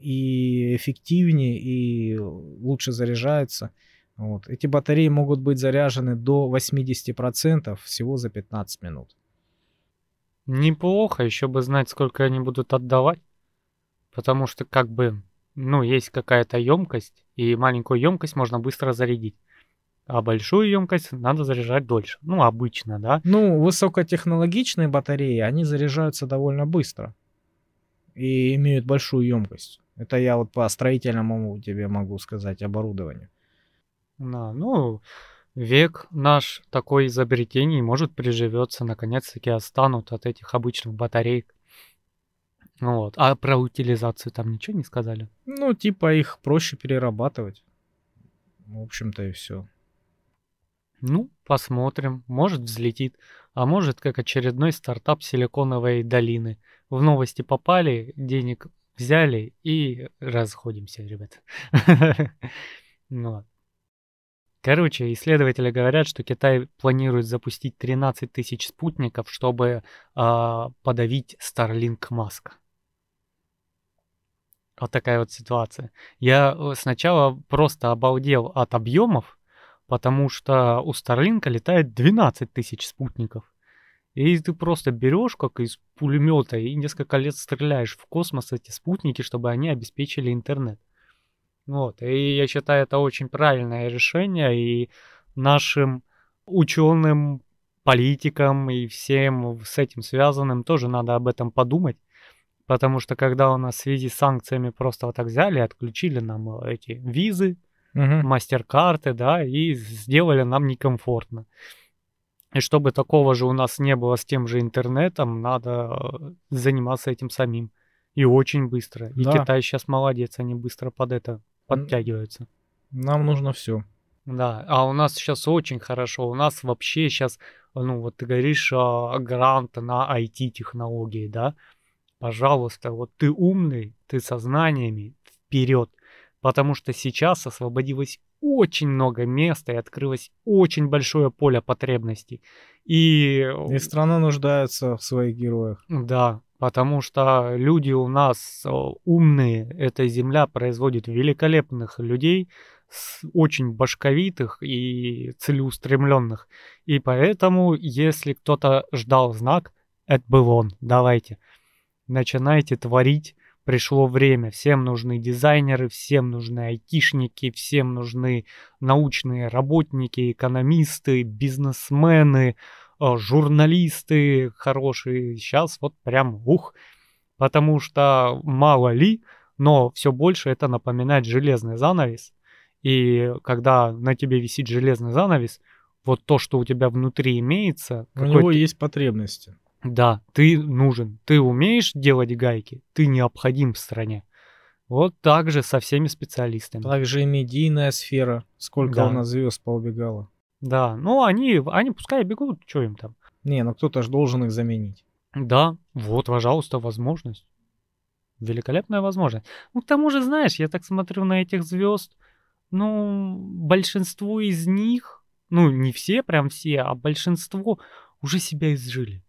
и эффективнее, и лучше заряжаются. Вот. Эти батареи могут быть заряжены до 80% всего за 15 минут. Неплохо, еще бы знать, сколько они будут отдавать. Потому что, как бы, ну, есть какая-то емкость, и маленькую емкость можно быстро зарядить. А большую емкость надо заряжать дольше. Ну, обычно, да. Ну, высокотехнологичные батареи, они заряжаются довольно быстро. и имеют большую емкость. Это я вот по строительному тебе могу сказать оборудованию. Да, ну, век наш такой изобретений, может, приживется, наконец-таки останут от этих обычных батареек. Вот. А про утилизацию там ничего не сказали? Ну, типа их проще перерабатывать. В общем-то и все. Ну, посмотрим. Может, взлетит. А может, как очередной стартап Силиконовой долины. В новости попали, денег взяли и расходимся, ребят. Ну Короче, исследователи говорят, что Китай планирует запустить 13 тысяч спутников, чтобы э, подавить Starlink Маска. Вот такая вот ситуация. Я э, сначала просто обалдел от объемов, потому что у Starlink летает 12 тысяч спутников. И ты просто берешь, как из пулемета, и несколько лет стреляешь в космос эти спутники, чтобы они обеспечили интернет. Вот. И я считаю, это очень правильное решение, и нашим ученым, политикам и всем с этим связанным тоже надо об этом подумать. Потому что когда у нас в связи с санкциями просто вот так взяли, отключили нам эти визы, угу. мастер-карты, да, и сделали нам некомфортно. И чтобы такого же у нас не было с тем же интернетом, надо заниматься этим самим. И очень быстро. И да. Китай сейчас молодец, они быстро под это подтягиваются. Нам нужно все. Да, а у нас сейчас очень хорошо. У нас вообще сейчас, ну вот ты говоришь, а, грант на IT-технологии, да? Пожалуйста, вот ты умный, ты со знаниями, вперед. Потому что сейчас освободилось очень много места и открылось очень большое поле потребностей. И... и страна нуждается в своих героях. Да, потому что люди у нас э, умные, эта земля производит великолепных людей, очень башковитых и целеустремленных. И поэтому, если кто-то ждал знак, это был он. Давайте, начинайте творить. Пришло время. Всем нужны дизайнеры, всем нужны айтишники, всем нужны научные работники, экономисты, бизнесмены, Э, журналисты хорошие. Сейчас вот прям ух. Потому что мало ли, но все больше это напоминает железный занавес. И когда на тебе висит железный занавес, вот то, что у тебя внутри имеется... У него есть потребности. Да, ты нужен. Ты умеешь делать гайки, ты необходим в стране. Вот так же со всеми специалистами. Также и медийная сфера. Сколько да. у нас звезд поубегало. Да, ну они, они пускай бегут, что им там. Не, ну кто-то же должен их заменить. Да, вот, пожалуйста, возможность. Великолепная возможность. Ну, к тому же, знаешь, я так смотрю на этих звезд, ну, большинство из них, ну, не все, прям все, а большинство уже себя изжили.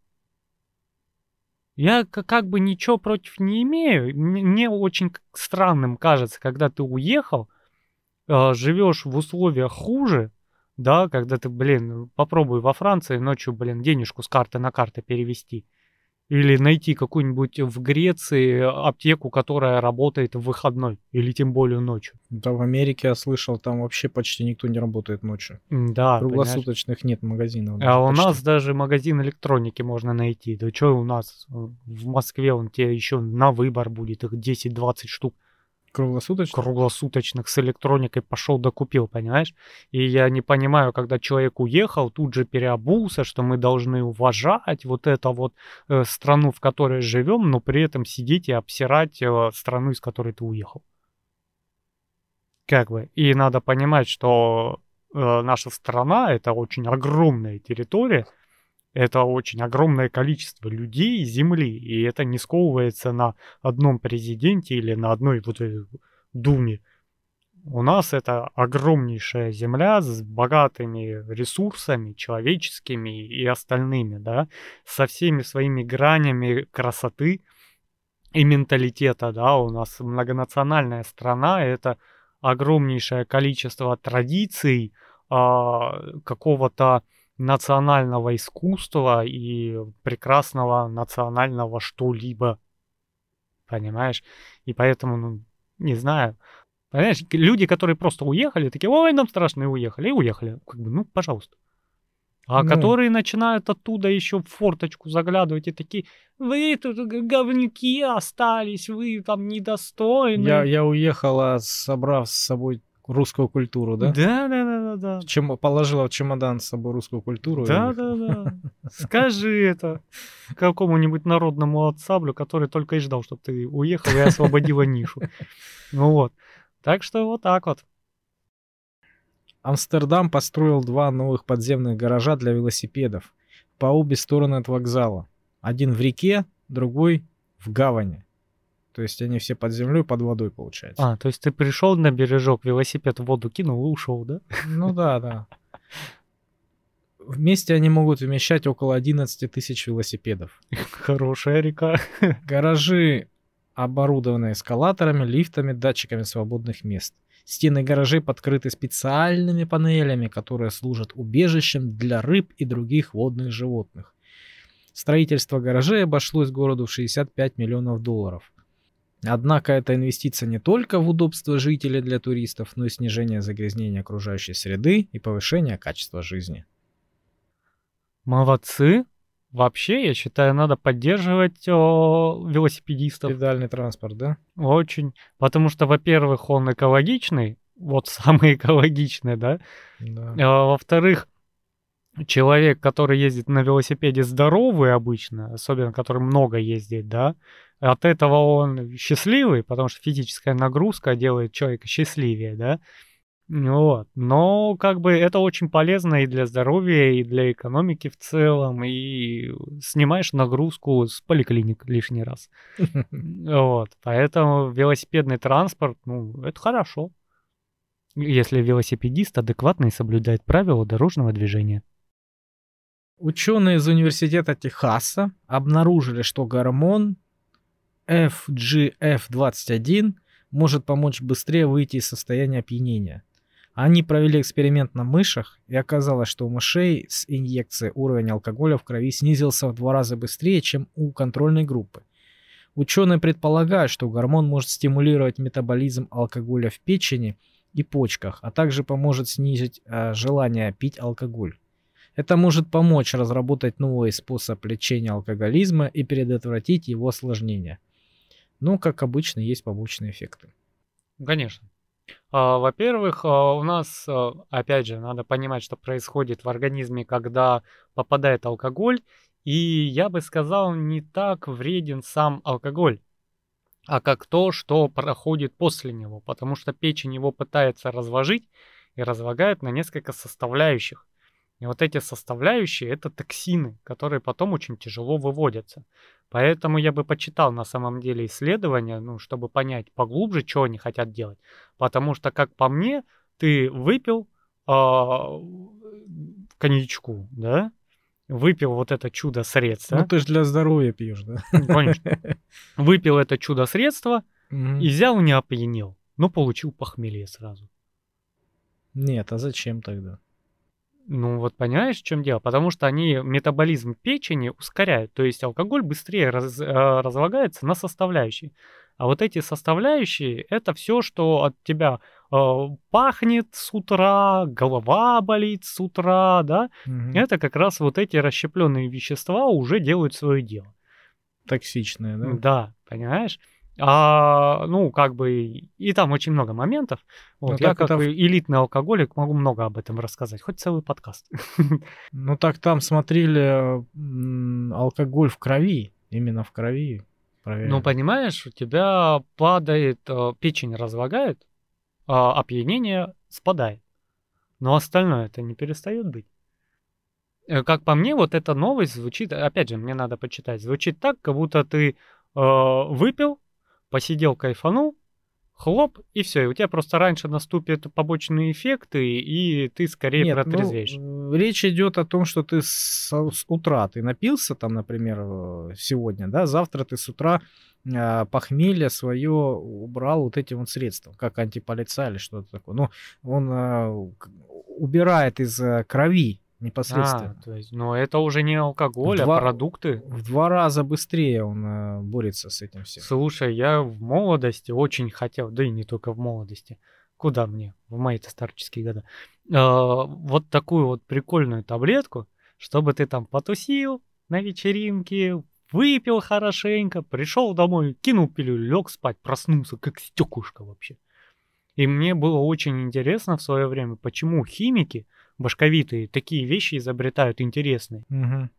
Я как бы ничего против не имею. Мне очень странным кажется, когда ты уехал, а, живешь в условиях хуже, да, когда ты, блин, попробуй во Франции ночью, блин, денежку с карты на карту перевести. Или найти какую-нибудь в Греции аптеку, которая работает в выходной, или тем более ночью. Да, в Америке я слышал, там вообще почти никто не работает ночью. Да. Круглосуточных понимаешь? нет магазинов. А у нас даже магазин электроники можно найти. Да что у нас в Москве он тебе еще на выбор будет, их 10-20 штук. Круглосуточных? Круглосуточных с электроникой пошел докупил, понимаешь? И я не понимаю, когда человек уехал, тут же переобулся, что мы должны уважать вот это вот э, страну, в которой живем, но при этом сидеть и обсирать э, страну, из которой ты уехал. Как бы. И надо понимать, что э, наша страна это очень огромная территория, это очень огромное количество людей и земли, и это не сковывается на одном президенте или на одной вот думе. У нас это огромнейшая земля с богатыми ресурсами человеческими и остальными, да, со всеми своими гранями красоты и менталитета, да, у нас многонациональная страна, это огромнейшее количество традиций, а, какого-то национального искусства и прекрасного национального что-либо. Понимаешь? И поэтому, ну, не знаю. Понимаешь, люди, которые просто уехали, такие, ой, нам страшно, и уехали, и уехали. Как бы, ну, пожалуйста. А Ну. которые начинают оттуда еще в форточку заглядывать и такие, вы тут говнюки остались, вы там недостойны. Я, я уехала, собрав с собой русскую культуру, да? Да, да, да, да, да. Чем положила в чемодан с собой русскую культуру. и Да, уехала. да, да. Скажи это какому-нибудь народному отцаблю, который только и ждал, чтобы ты уехал и освободила нишу. Ну вот. Так что вот так вот. Амстердам построил два новых подземных гаража для велосипедов по обе стороны от вокзала. Один в реке, другой в гавани. То есть они все под землей, под водой, получается. А, то есть ты пришел на бережок, велосипед в воду кинул и ушел, да? Ну да, да. Вместе они могут вмещать около 11 тысяч велосипедов. Хорошая река. Гаражи оборудованы эскалаторами, лифтами, датчиками свободных мест. Стены гаражей подкрыты специальными панелями, которые служат убежищем для рыб и других водных животных. Строительство гаражей обошлось городу в 65 миллионов долларов. Однако эта инвестиция не только в удобство жителей для туристов, но и снижение загрязнения окружающей среды и повышение качества жизни. Молодцы. Вообще, я считаю, надо поддерживать о, велосипедистов. Педальный транспорт, да? Очень. Потому что, во-первых, он экологичный. Вот самый экологичный, да? Да. А, во-вторых, человек, который ездит на велосипеде здоровый обычно, особенно который много ездит, да, от этого он счастливый, потому что физическая нагрузка делает человека счастливее, да. Вот. Но как бы это очень полезно и для здоровья, и для экономики в целом, и снимаешь нагрузку с поликлиник лишний раз. Вот. Поэтому велосипедный транспорт, ну, это хорошо. Если велосипедист адекватно и соблюдает правила дорожного движения. Ученые из университета Техаса обнаружили, что гормон FGF21 может помочь быстрее выйти из состояния опьянения. Они провели эксперимент на мышах, и оказалось, что у мышей с инъекцией уровень алкоголя в крови снизился в два раза быстрее, чем у контрольной группы. Ученые предполагают, что гормон может стимулировать метаболизм алкоголя в печени и почках, а также поможет снизить э, желание пить алкоголь. Это может помочь разработать новый способ лечения алкоголизма и предотвратить его осложнения. Но, как обычно, есть побочные эффекты. Конечно. А, Во-первых, а, у нас, а, опять же, надо понимать, что происходит в организме, когда попадает алкоголь. И я бы сказал, не так вреден сам алкоголь, а как то, что проходит после него. Потому что печень его пытается разложить и разлагает на несколько составляющих. И вот эти составляющие это токсины, которые потом очень тяжело выводятся. Поэтому я бы почитал на самом деле исследования, ну, чтобы понять поглубже, что они хотят делать. Потому что, как по мне, ты выпил а, коньячку, да? Выпил вот это чудо-средство. Ну, ты же для здоровья пьешь, да? Ну, Конечно. Выпил это чудо-средство Мгм. и взял, не опьянел. Но получил похмелье сразу. Нет, а зачем тогда? Ну вот понимаешь, в чем дело? Потому что они метаболизм печени ускоряют. То есть алкоголь быстрее раз- э, разлагается на составляющие. А вот эти составляющие это все, что от тебя э, пахнет с утра, голова болит с утра, да? Мгм. Это как раз вот эти расщепленные вещества уже делают свое дело. Токсичное, да? Да, понимаешь? А, ну, как бы, и и там очень много моментов. Вот, Ну, я так как в- элитный алкоголик могу много об этом рассказать, хоть целый подкаст. Ну так там смотрели алкоголь в крови, именно в крови. проверяли. Ну, понимаешь, у тебя падает, э, печень разлагает, а опьянение спадает. Но остальное это не перестает быть. Э, Как по мне, вот эта новость звучит, опять же, мне надо почитать, звучит так, как будто ты э, выпил, посидел, кайфанул, хлоп, и все. И у тебя просто раньше наступят побочные эффекты, и ты скорее Нет, ну, протрезвеешь. э, речь идет о том, что ты с, с утра ты напился, там, например, э, сегодня, да, завтра ты с утра э, похмелье свое убрал вот этим вот средством, как антиполица или что-то такое. Ну, он э, убирает из крови непосредственно. А, то есть, но это уже не алкоголь, Два- а продукты. В два раза быстрее он э, борется с этим всем. Слушай, я в молодости очень хотел, да и не только в молодости. Куда мне? В мои-то старческие года. А, вот такую вот прикольную таблетку. чтобы ты там потусил на вечеринке, выпил хорошенько, пришел домой, кинул пилюлю, лег спать, проснулся, как стекушка вообще. И мне было очень интересно в свое время, почему химики башковитые такие вещи изобретают интересные. Мгм.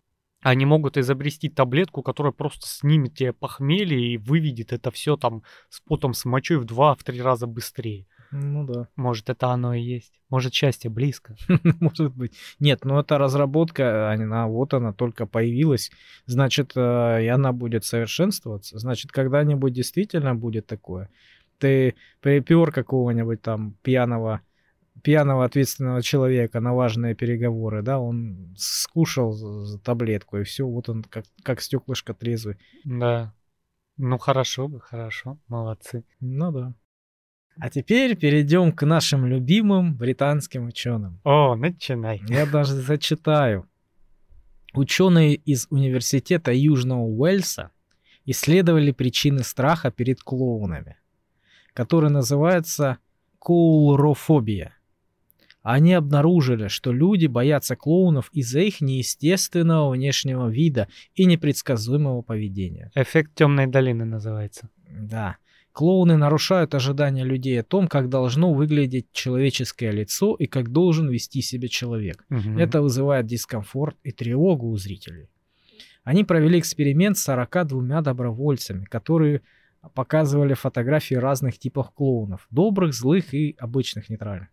Они могут изобрести таблетку, которая просто снимет тебе похмелье и выведет это все там с потом с мочой в два-три раза быстрее. Ну да. Может, это оно и есть. Может, счастье близко. Может быть. Нет, ну это разработка, она вот она только появилась. Значит, э, и она будет совершенствоваться. Значит, когда-нибудь действительно будет такое. Ты припер какого-нибудь там пьяного пьяного ответственного человека на важные переговоры, да, он скушал таблетку, и все, вот он как, как стеклышко трезвый. Да. Ну, хорошо бы, хорошо. Молодцы. Ну да. А теперь перейдем к нашим любимым британским ученым. О, начинай. Я даже зачитаю. Ученые из университета Южного Уэльса исследовали причины страха перед клоунами, который называется коулрофобия. Они обнаружили, что люди боятся клоунов из-за их неестественного внешнего вида и непредсказуемого поведения. Эффект темной долины называется. Да. Клоуны нарушают ожидания людей о том, как должно выглядеть человеческое лицо и как должен вести себя человек. Мгм. Это вызывает дискомфорт и тревогу у зрителей. Они провели эксперимент с 42 добровольцами, которые показывали фотографии разных типов клоунов. Добрых, злых и обычных нейтральных.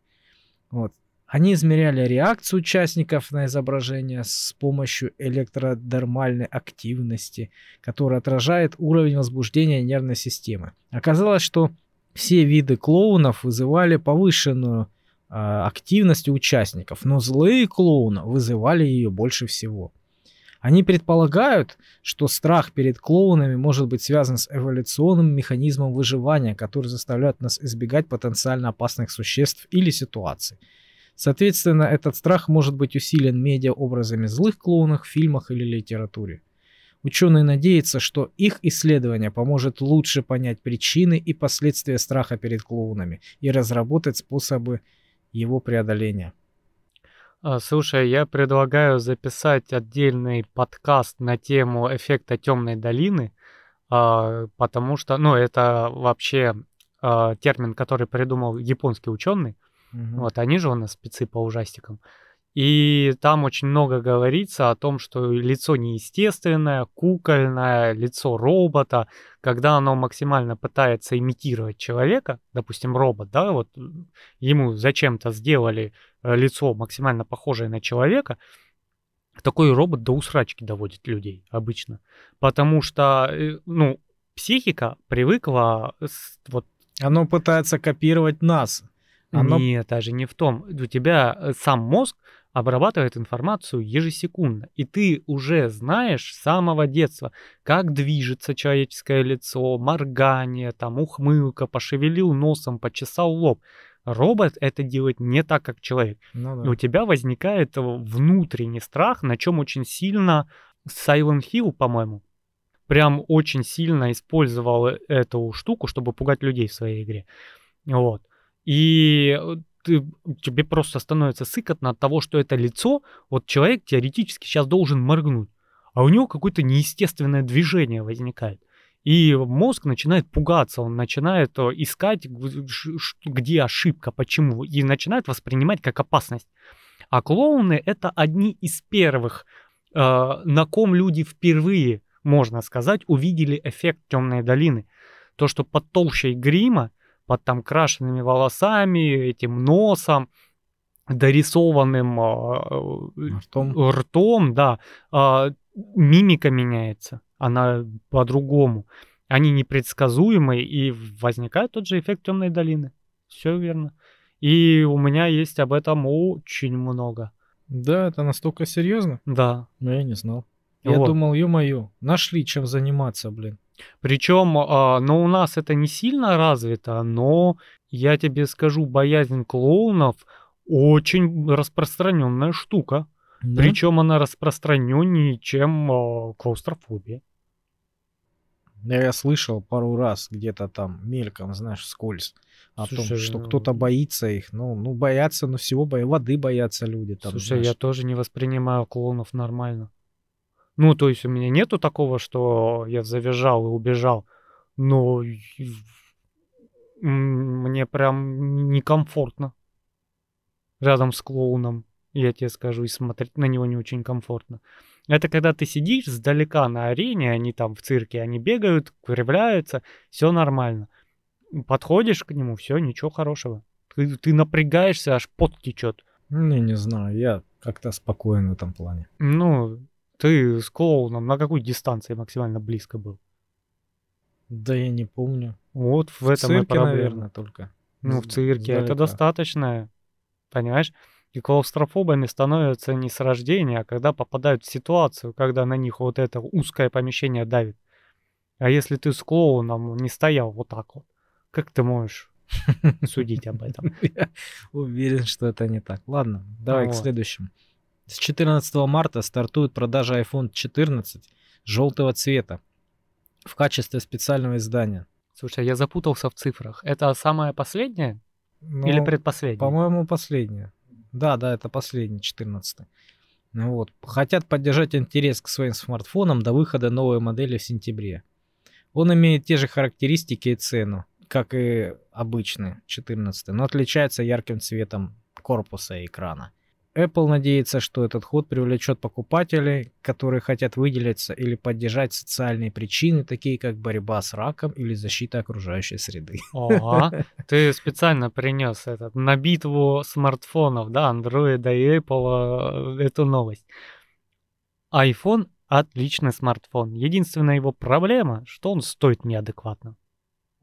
Вот. Они измеряли реакцию участников на изображение с помощью электродермальной активности, которая отражает уровень возбуждения нервной системы. Оказалось, что все виды клоунов вызывали повышенную а, активность у участников, но злые клоуны вызывали ее больше всего. Они предполагают, что страх перед клоунами может быть связан с эволюционным механизмом выживания, который заставляет нас избегать потенциально опасных существ или ситуаций. Соответственно, этот страх может быть усилен медиаобразами злых клоунов в фильмах или литературе. Ученые надеются, что их исследование поможет лучше понять причины и последствия страха перед клоунами и разработать способы его преодоления. А, Слушай, я предлагаю записать отдельный подкаст на тему эффекта темной долины, а, потому что, ну, это вообще а, термин, который придумал японский ученый. Мгм. Вот, они же у нас спецы по ужастикам. И там очень много говорится о том, что лицо неестественное, кукольное, лицо робота, когда оно максимально пытается имитировать человека, допустим, робот, да, вот ему зачем-то сделали э, лицо максимально похожее на человека, такой робот до усрачки доводит людей обычно. Потому что, э, ну, психика привыкла вот Оно пытается копировать нас. Оно... нет, даже не в том. У тебя э, сам мозг обрабатывает информацию ежесекундно, и ты уже знаешь с самого детства, как движется человеческое лицо, моргание, там, ухмылка, пошевелил носом, почесал лоб. Робот это делает не так, как человек. Ну И у тебя возникает внутренний страх, на чем очень сильно Silent Hill, по-моему, прям очень сильно использовал э- эту штуку, чтобы пугать людей в своей игре. Вот. И э, ты, тебе просто становится сыкотно от того, что это лицо, вот человек теоретически сейчас должен моргнуть, а у него какое-то неестественное движение возникает. И мозг начинает пугаться, он начинает э, искать, где ошибка, почему, и начинает воспринимать как опасность. А клоуны это одни из первых, э, на ком люди впервые, можно сказать, увидели эффект темной долины. То, что под толщей грима, под там крашенными волосами, этим носом, дорисованным э, Ртом. ртом, да, а, мимика меняется, она по-другому. Они непредсказуемые, и возникает тот же эффект темной долины. Все верно. И у меня есть об этом очень много. Да, это настолько серьезно? Да. Ну, я не знал. Я Вот. думал, ё-моё, нашли чем заниматься, блин. Причем, а, ну, у нас это не сильно развито, но я тебе скажу, боязнь клоунов очень распространенная штука. Причем она распространеннее, чем а, клаустрофобия. Я слышал пару раз где-то там мельком, знаешь, скользь о том, Слушай, что ну- кто-то боится их. Ну, ну боятся, ну всего боя, воды боятся люди. Там, Слушай, я знаешь. тоже не воспринимаю клоунов нормально. Ну, то есть у меня нету такого, что я завизжал и убежал. Но мне прям некомфортно рядом с клоуном. Я тебе скажу, и смотреть на него не очень комфортно. Это когда ты сидишь сдалека на арене, они там в цирке, они бегают, кривляются, все нормально. Подходишь к нему, все, ничего хорошего. Ты, ты напрягаешься, аж пот течет. Ну, не знаю, я как-то спокоен в этом плане. Ну, ты с клоуном на какой дистанции максимально близко был? Да я не помню. Вот в, В этом и цирке, проблема. наверное, только. Ну, в цирке это сдалека. достаточно, понимаешь? И клаустрофобами становятся не с рождения, а когда попадают в ситуацию, когда на них вот это узкое помещение давит. А если ты с клоуном не стоял вот так вот, как ты можешь судить об этом? Я уверен, что это не так. Ладно, давай к следующему. С 14 марта стартует продажа iPhone 14 желтого цвета в качестве специального издания. Слушай, я запутался в цифрах. Это самое последнее или Ну, предпоследнее? По-моему, последнее. Да, да, это последний, 14 Ну вот. Хотят поддержать интерес к своим смартфонам до выхода новой модели в сентябре. Он имеет те же характеристики и цену, как и обычный 14 но отличается ярким цветом корпуса и экрана. Apple надеется, что этот ход привлечет покупателей, которые хотят выделиться или поддержать социальные причины, такие как борьба с раком или защита окружающей среды. Ага, ты специально принес этот на битву смартфонов, да, Android и Apple э, эту новость. iPhone отличный смартфон. Единственная его проблема, что он стоит неадекватно.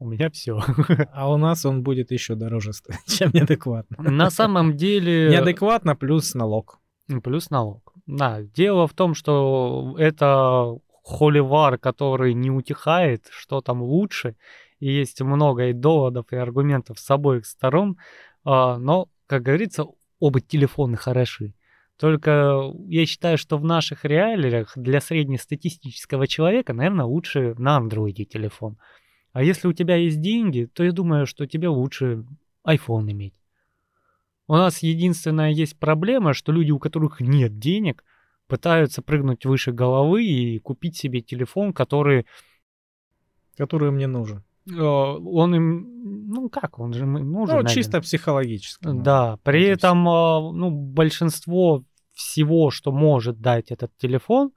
У меня все. А у нас он будет еще дороже стоить, чем неадекватно. На самом деле... Неадекватно плюс налог. Плюс налог. Да, дело в том, что это холивар, который не утихает, что там лучше, и есть много и доводов, и аргументов с обоих сторон, а, но, как говорится, оба телефоны хороши. Только я считаю, что в наших реалиях для среднестатистического человека, наверное, лучше на андроиде телефон. А если у тебя есть деньги, то я думаю, что тебе лучше iPhone иметь. У нас единственная есть проблема, что люди, у которых нет денег, пытаются прыгнуть выше головы и купить себе телефон, который Который мне нужен. э, он им, ну как, он же нужен. Ну, наверное. чисто психологически. ну. Да, при этом, а, ну, большинство всего, что может дать этот телефон,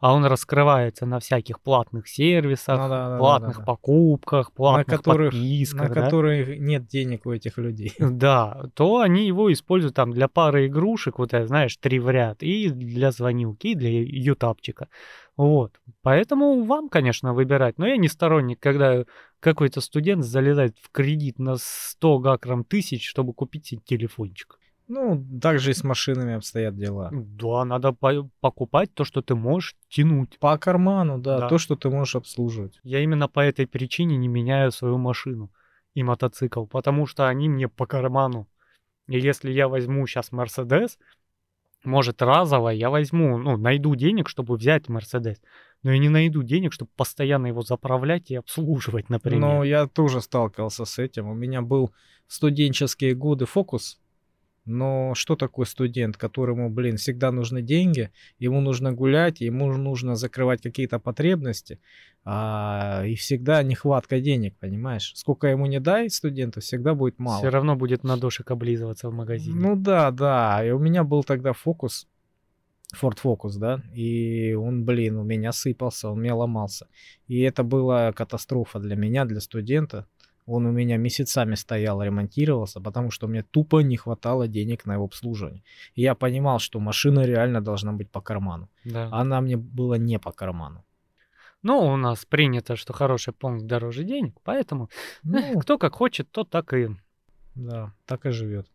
а он раскрывается на всяких платных сервисах, Ну да, да, да, платных да, да. покупках, на платных которых, подписках, на да? которых нет денег у этих людей. Да, то они его используют там для пары игрушек, вот это, знаешь, три в ряд, и для звонилки, и для ютапчика. Вот. Поэтому вам, конечно, выбирать. Но я не сторонник, когда какой-то студент залезает в кредит на 100 гакром тысяч, чтобы купить себе телефончик. Ну, также и с машинами обстоят дела. Да, надо по- покупать то, что ты можешь тянуть. По карману, да, Да. то, что ты можешь обслуживать. Я именно по этой причине не меняю свою машину и мотоцикл, потому что они мне по карману. И если я возьму сейчас Мерседес, может разово я возьму, ну, найду денег, чтобы взять Мерседес, но я не найду денег, чтобы постоянно его заправлять и обслуживать, например. Но я тоже сталкивался с этим. У меня был в студенческие годы фокус. Но что такое студент, которому, блин, всегда нужны деньги, ему нужно гулять, ему нужно закрывать какие-то потребности, а, и всегда нехватка денег, понимаешь? Сколько ему не дай студенту, всегда будет мало. Все равно будет на дошек облизываться в магазине. Ну да, да. И у меня был тогда фокус, Ford Focus, да, и он, блин, у меня сыпался, он у меня ломался. И это была катастрофа для меня, для студента. Он у меня месяцами стоял, ремонтировался, потому что мне тупо не хватало денег на его обслуживание. И я понимал, что машина реально должна быть по карману. да. Она мне была не по карману. Ну, у нас принято, что хороший пункт дороже денег, поэтому Ну, кто как хочет, тот так и... Да, так и живет.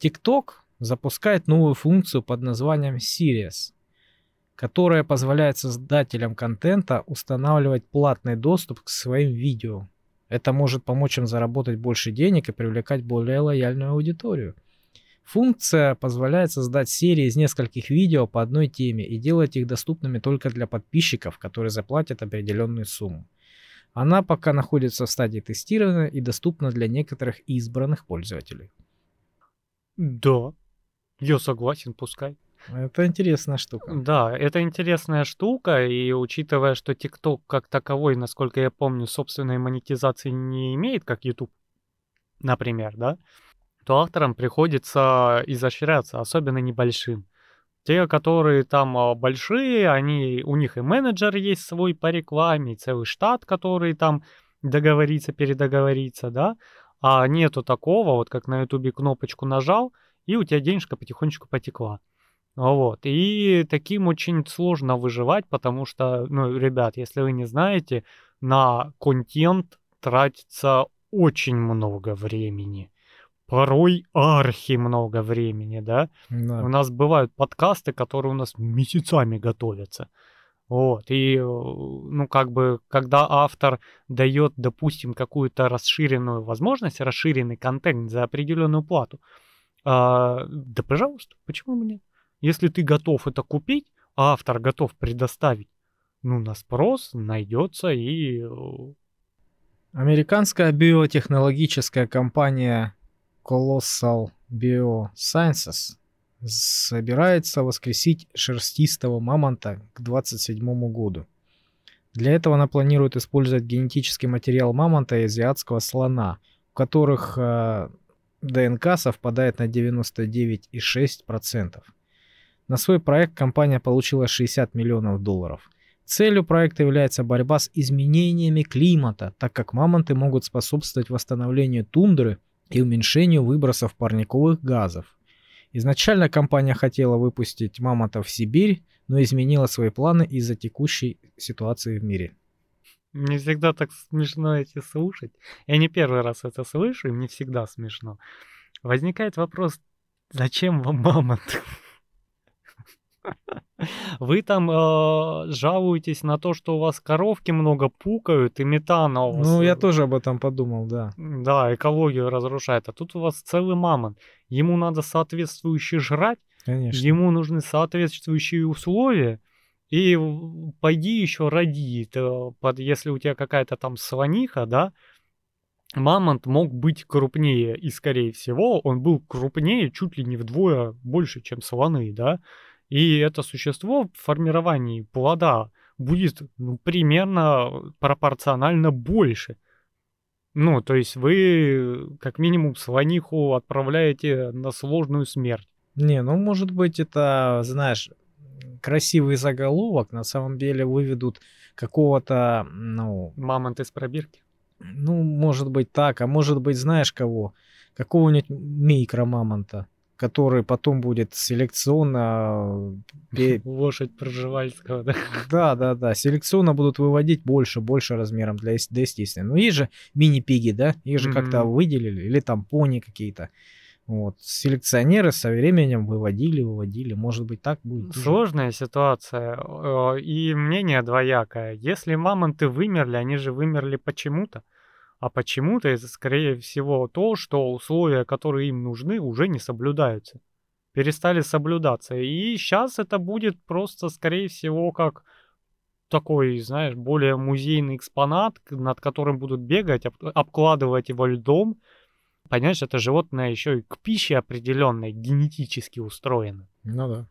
TikTok запускает новую функцию под названием Sirius, которая позволяет создателям контента устанавливать платный доступ к своим видео. Это может помочь им заработать больше денег и привлекать более лояльную аудиторию. Функция позволяет создать серии из нескольких видео по одной теме и делать их доступными только для подписчиков, которые заплатят определенную сумму. Она пока находится в стадии тестирования и доступна для некоторых избранных пользователей. Да, я согласен, пускай. Это интересная штука. Да, это интересная штука, и учитывая, что TikTok как таковой, насколько я помню, собственной монетизации не имеет, как YouTube, например, да, то авторам приходится изощряться, особенно небольшим. Те, которые там а, большие, они, у них и менеджер есть свой по рекламе, и целый штат, который там договорится, передоговорится, да, а нету такого, вот как на ютубе кнопочку нажал, и у тебя денежка потихонечку потекла. Вот. И таким очень сложно выживать, потому что, ну, ребят, если вы не знаете, на контент тратится очень много времени. Порой архи много времени, да? да? У нас бывают подкасты, которые у нас месяцами готовятся. Вот, и, э, ну, как бы, когда автор дает, допустим, какую-то расширенную возможность, расширенный контент за определенную плату, а, да, пожалуйста, почему мне? Если ты готов это купить, а автор готов предоставить, ну, на спрос найдется и... Э, Американская биотехнологическая компания Colossal Biosciences собирается воскресить шерстистого мамонта к 27 году. Для этого она планирует использовать генетический материал мамонта и азиатского слона, у которых э, ДНК совпадает на 99,6%. На свой проект компания получила 60 миллионов долларов. Целью проекта является борьба с изменениями климата, так как мамонты могут способствовать восстановлению тундры и уменьшению выбросов парниковых газов. Изначально компания хотела выпустить мамонтов в Сибирь, но изменила свои планы из-за текущей ситуации в мире. Мне всегда так смешно эти слушать. Я не первый раз это слышу, и мне всегда смешно. Возникает вопрос, зачем вам мамонт? Вы там э, жалуетесь на то, что у вас коровки много пукают и метана у вас... Ну, я тоже об этом подумал, да. Да, экологию разрушает. А тут у вас целый мамонт. Ему надо соответствующе жрать. Конечно. Ему нужны соответствующие условия. И пойди еще роди. Под, если у тебя какая-то там слониха, да, мамонт мог быть крупнее. И, скорее всего, он был крупнее чуть ли не вдвое больше, чем слоны, да. И это существо в формировании плода будет ну, примерно пропорционально больше. Ну, то есть вы как минимум слониху отправляете на сложную смерть. Не, ну может быть это, знаешь, красивый заголовок, на самом деле выведут какого-то, ну... Мамонт из пробирки? Ну, может быть так, а может быть знаешь кого? Какого-нибудь микромамонта который потом будет селекционно... Лошадь Пржевальского, да? Да, да, да. Селекционно будут выводить больше, больше размером для, для естественно. Ну, есть же мини-пиги, да? Их же mm-hmm. как-то выделили, или там пони какие-то. Вот. Селекционеры со временем выводили, выводили. Может быть, так будет. Сложная ситуация. Э, и мнение двоякое. Если мамонты вымерли, они же вымерли почему-то. А почему-то это, скорее всего, то, что условия, которые им нужны, уже не соблюдаются. Перестали соблюдаться. И сейчас это будет просто, скорее всего, как такой, знаешь, более музейный экспонат, над которым будут бегать, обкладывать его льдом. Понимаешь, это животное еще и к пище определенной генетически устроено. Ну да.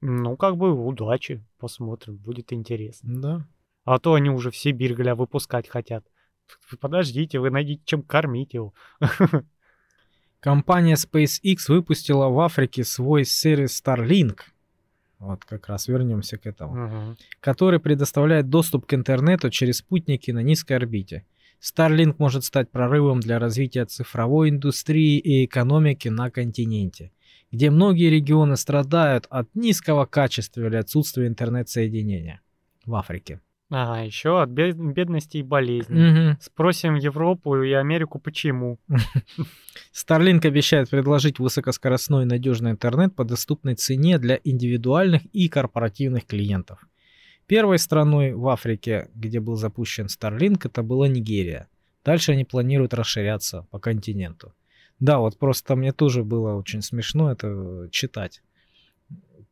Ну, как бы удачи, посмотрим, будет интересно. Да. А то они уже в Сибирь, гля, выпускать хотят. Подождите, вы найдите чем кормить его. Компания SpaceX выпустила в Африке свой сервис Starlink. Вот как раз вернемся к этому. Uh-huh. Который предоставляет доступ к интернету через спутники на низкой орбите. Starlink может стать прорывом для развития цифровой индустрии и экономики на континенте, где многие регионы страдают от низкого качества или отсутствия интернет-соединения в Африке. Ага, еще от бедности и болезней. Угу. Спросим Европу и Америку, почему. Starlink обещает предложить высокоскоростной и надежный интернет по доступной цене для индивидуальных и корпоративных клиентов. Первой страной в Африке, где был запущен Starlink, это была Нигерия. Дальше они планируют расширяться по континенту. Да, вот просто мне тоже было очень смешно это читать.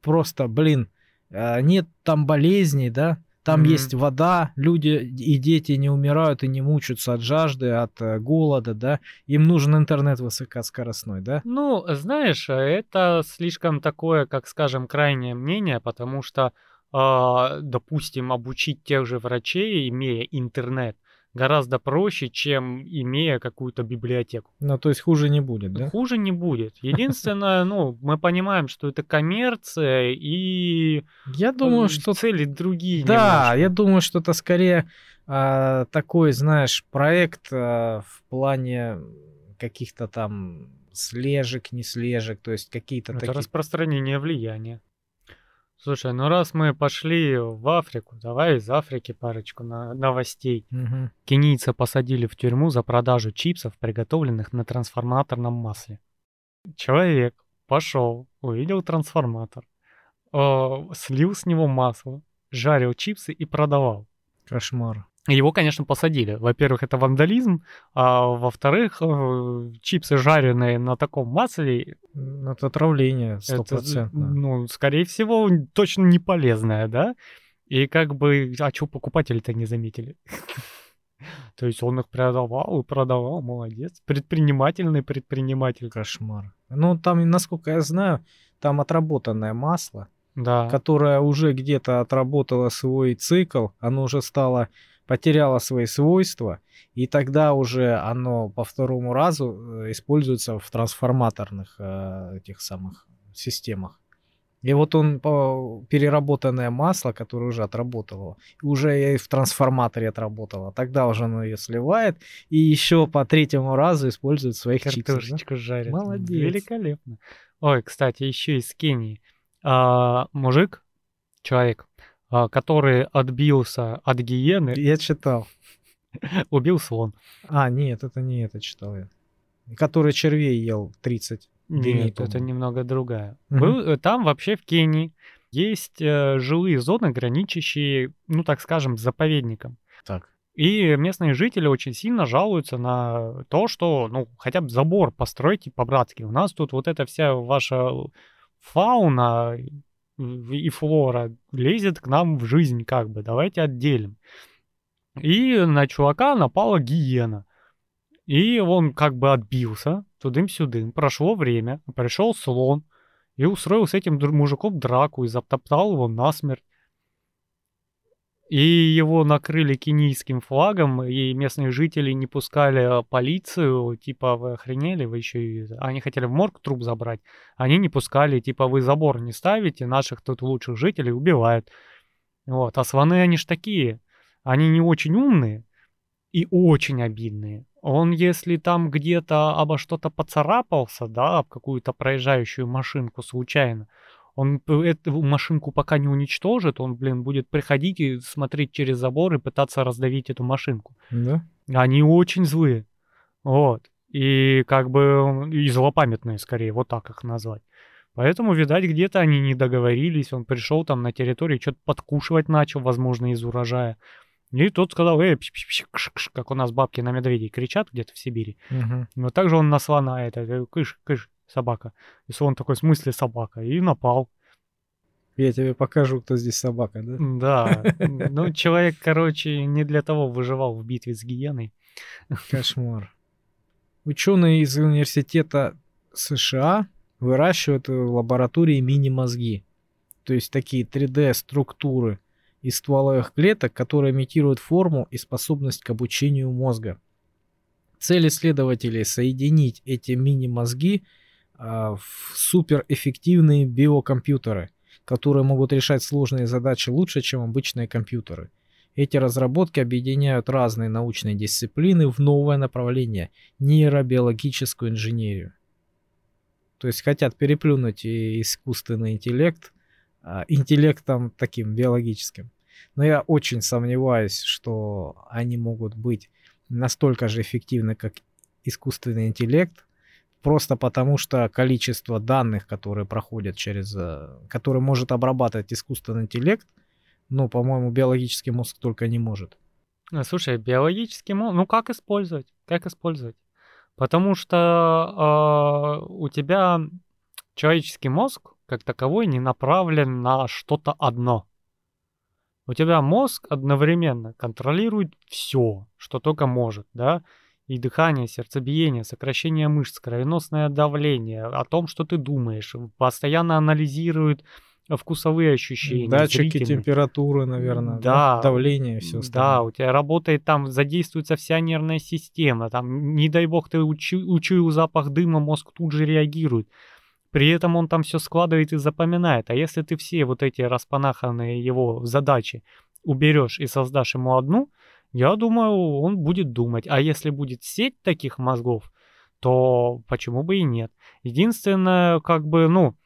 Просто, блин, а, нет там болезней, да, там mm-hmm. есть вода, люди и дети не умирают и не мучаются от жажды, от э, голода, да. Им нужен интернет высокоскоростной, да? Ну, знаешь, это слишком такое, как скажем, крайнее мнение, потому что, э, допустим, обучить тех же врачей, имея интернет, гораздо проще, чем имея какую-то библиотеку. Ну, то есть хуже не будет, да? Хуже не будет. Единственное, ну, мы понимаем, что это коммерция и я думаю, что цели другие. Да, я думаю, что это скорее а, такой, знаешь, проект а, в плане каких-то там слежек, не слежек, то есть какие-то это такие... распространение влияния. Слушай, ну раз мы пошли в Африку, давай из Африки парочку на новостей. Угу. Кенийца посадили в тюрьму за продажу чипсов, приготовленных на трансформаторном масле. Человек пошел, увидел трансформатор, э, слил с него масло, жарил чипсы и продавал. Кошмар. Его, конечно, посадили. Во-первых, это вандализм, а во-вторых, э, чипсы жареные на таком масле... Это отравление стопроцентно. Ну, скорее всего, точно не полезное, да? И как бы, а что покупатели-то не заметили? То есть он их продавал и продавал, молодец. Предпринимательный предприниматель. Кошмар. Ну, там, насколько я знаю, там отработанное масло, да. которое уже где-то отработало свой цикл, оно уже стало потеряло свои свойства, и тогда уже оно по второму разу э, используется в трансформаторных э, этих самых системах. И вот он переработанное масло, которое уже отработало, уже и в трансформаторе отработало. Тогда уже оно ее сливает и еще по третьему разу использует своих Картошечку чипсах. жарит. Молодец. Великолепно. Ой, кстати, еще из Кении. А, мужик, человек, который отбился от гиены. Я читал. Убил слон. А, нет, это не это читал я. Который червей ел 30 дней. Нет, это немного другая. Угу. Был, э, там вообще в Кении есть э, жилые зоны, граничащие, ну так скажем, с заповедником. Так. И местные жители очень сильно жалуются на то, что, ну, хотя бы забор постройте по-братски. У нас тут вот эта вся ваша фауна и флора лезет к нам в жизнь как бы, давайте отделим. И на чувака напала гиена. И он как бы отбился тудым-сюдым. Прошло время, пришел слон и устроил с этим мужиком драку и затоптал его насмерть и его накрыли кенийским флагом, и местные жители не пускали э, полицию, типа, вы охренели, вы еще и... Они хотели в морг труп забрать, они не пускали, типа, вы забор не ставите, наших тут лучших жителей убивают. Вот, а сваны они ж такие, они не очень умные и очень обидные. Он, если там где-то обо что-то поцарапался, да, об какую-то проезжающую машинку случайно, он эту машинку пока не уничтожит, он, блин, будет приходить и смотреть через забор и пытаться раздавить эту машинку. Да? Они очень злые. Вот. И как бы и злопамятные, скорее, вот так их назвать. Поэтому, видать, где-то они не договорились. Он пришел там на территории, что-то подкушивать начал, возможно, из урожая. И тот сказал, эй, пш -пш -пш, кш -кш, как у нас бабки на медведей кричат где-то в Сибири. Угу. Вот так же он на слона, это, э, кыш, кыш, собака. И он такой, в смысле собака? И напал. Я тебе покажу, кто здесь собака, да? Да. Ну, человек, короче, не для того выживал в битве с гиеной. Кошмар. Ученые из университета США выращивают в лаборатории мини-мозги. То есть такие 3D-структуры из стволовых клеток, которые имитируют форму и способность к обучению мозга. Цель исследователей соединить эти мини-мозги в суперэффективные биокомпьютеры, которые могут решать сложные задачи лучше, чем обычные компьютеры. Эти разработки объединяют разные научные дисциплины в новое направление – нейробиологическую инженерию. То есть хотят переплюнуть искусственный интеллект а, интеллектом таким биологическим. Но я очень сомневаюсь, что они могут быть настолько же эффективны, как искусственный интеллект, просто потому что количество данных, которые проходят через, э, которые может обрабатывать искусственный интеллект, ну, по-моему, биологический мозг только не может. Слушай, биологический мозг, ну как использовать? Как использовать? Потому что э, у тебя человеческий мозг, как таковой, не направлен на что-то одно. У тебя мозг одновременно контролирует все, что только может, да, и дыхание, сердцебиение, сокращение мышц, кровеносное давление, о том, что ты думаешь, постоянно анализирует вкусовые ощущения. Датчики зрительные. температуры, наверное, Да. да, давление все Да, у тебя работает там, задействуется вся нервная система, там, не дай бог, ты учу- учуял запах дыма, мозг тут же реагирует. При этом он там все складывает и запоминает. А если ты все вот эти распанаханные его задачи уберешь и создашь ему одну, я думаю, он будет думать. А если будет сеть таких мозгов, то почему бы и нет? Единственное, как бы, ну,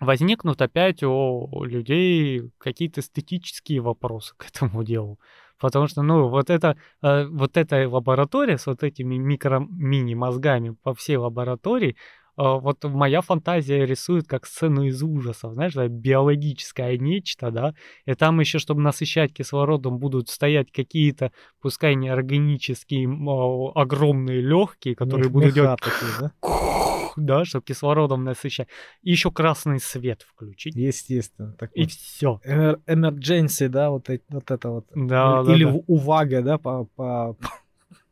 возникнут опять у людей какие-то эстетические вопросы к этому делу. Потому что, ну, вот это, э, вот эта лаборатория с вот этими микро-мини-мозгами по всей лаборатории, вот моя фантазия рисует как сцену из ужасов, знаешь, да, биологическое нечто, да, и там еще, чтобы насыщать кислородом, будут стоять какие-то, пускай неорганические, о, огромные легкие, которые будут делать такие, да? да, чтобы кислородом насыщать. И еще красный свет включить. Естественно. И Такой. все. Эmer- Emergency, да, вот, эт- вот это вот. Да, Или да, в- увага, да, по, по,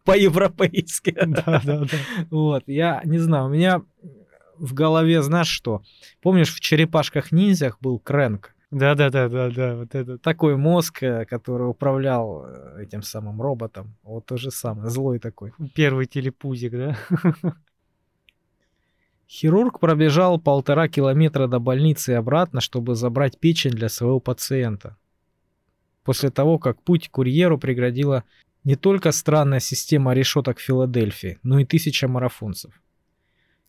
по-европейски. да, да, да. Вот, я не знаю, у меня в голове, знаешь что? Помнишь, в черепашках-ниндзях был Крэнк? Да, да, да, да, да, вот это. Такой мозг, э, который управлял э, этим самым роботом. Вот то же самое, злой такой. Первый телепузик, да? Хирург пробежал полтора километра до больницы и обратно, чтобы забрать печень для своего пациента. После того, как путь к курьеру преградила не только странная система решеток Филадельфии, но и тысяча марафонцев.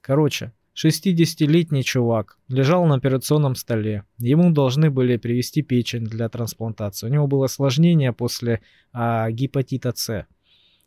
Короче, 60-летний чувак лежал на операционном столе. Ему должны были привезти печень для трансплантации. У него было осложнение после а, гепатита С.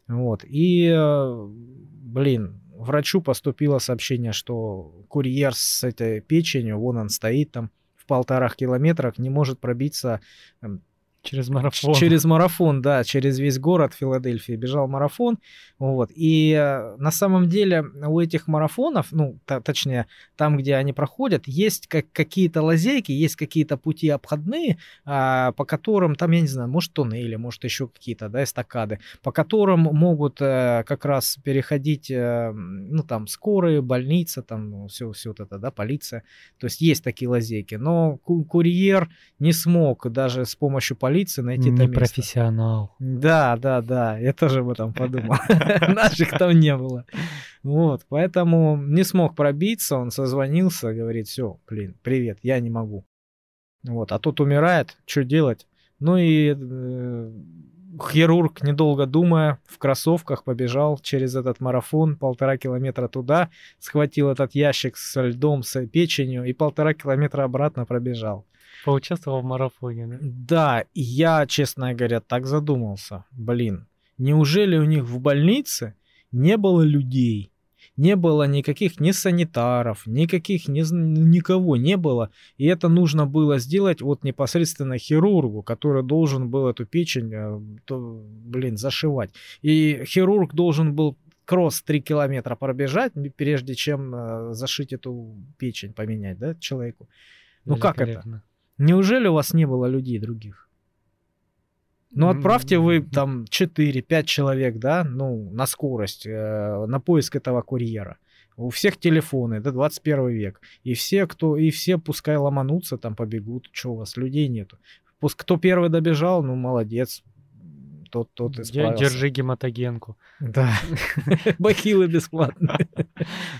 Вот. И, э, блин, врачу поступило сообщение, что курьер с этой печенью, вон он стоит там в полторах километрах, не может пробиться эм, Через марафон. Через марафон, да, через весь город Филадельфии бежал марафон. Вот. И э, на самом деле у этих марафонов, ну, точнее, там, где они проходят, есть как, какие-то лазейки, есть какие-то пути обходные, а, по которым, там, я не знаю, может, туннели, может, еще какие-то, да, эстакады, по которым могут э, как раз переходить, э, ну, там, скорые, больница, там, все, все вот это, да, полиция. То есть есть такие лазейки. Но ку- курьер не смог даже с помощью полиции найти это Не место. профессионал. Да, да, да, я тоже об этом подумал. Наших там не было. Вот, поэтому не смог пробиться, он созвонился, говорит, все, блин, привет, я не могу. Вот, а тот умирает, что делать? Ну и э, хирург, недолго думая, в кроссовках побежал через этот марафон полтора километра туда, схватил этот ящик со льдом, с печенью и полтора километра обратно пробежал. Поучаствовал в марафоне, да? Да, и я, честно говоря, так задумался. Блин, неужели у них в больнице не было людей? Не было никаких ни санитаров, никаких, ни, никого не было. И это нужно было сделать вот непосредственно хирургу, который должен был эту печень, э, то, блин, зашивать. И хирург должен был кросс 3 километра пробежать, прежде чем э, зашить эту печень, поменять, да, человеку. Ну как это? Неужели у вас не было людей других? Ну, отправьте вы там 4-5 человек, да, ну, на скорость, э, на поиск этого курьера. У всех телефоны, да, 21 век. И все, кто, и все пускай ломанутся, там побегут. Что у вас, людей нету? Пусть кто первый добежал, ну, молодец. Тот, тот и Де- справился. Держи гематогенку. Да. Бахилы бесплатно.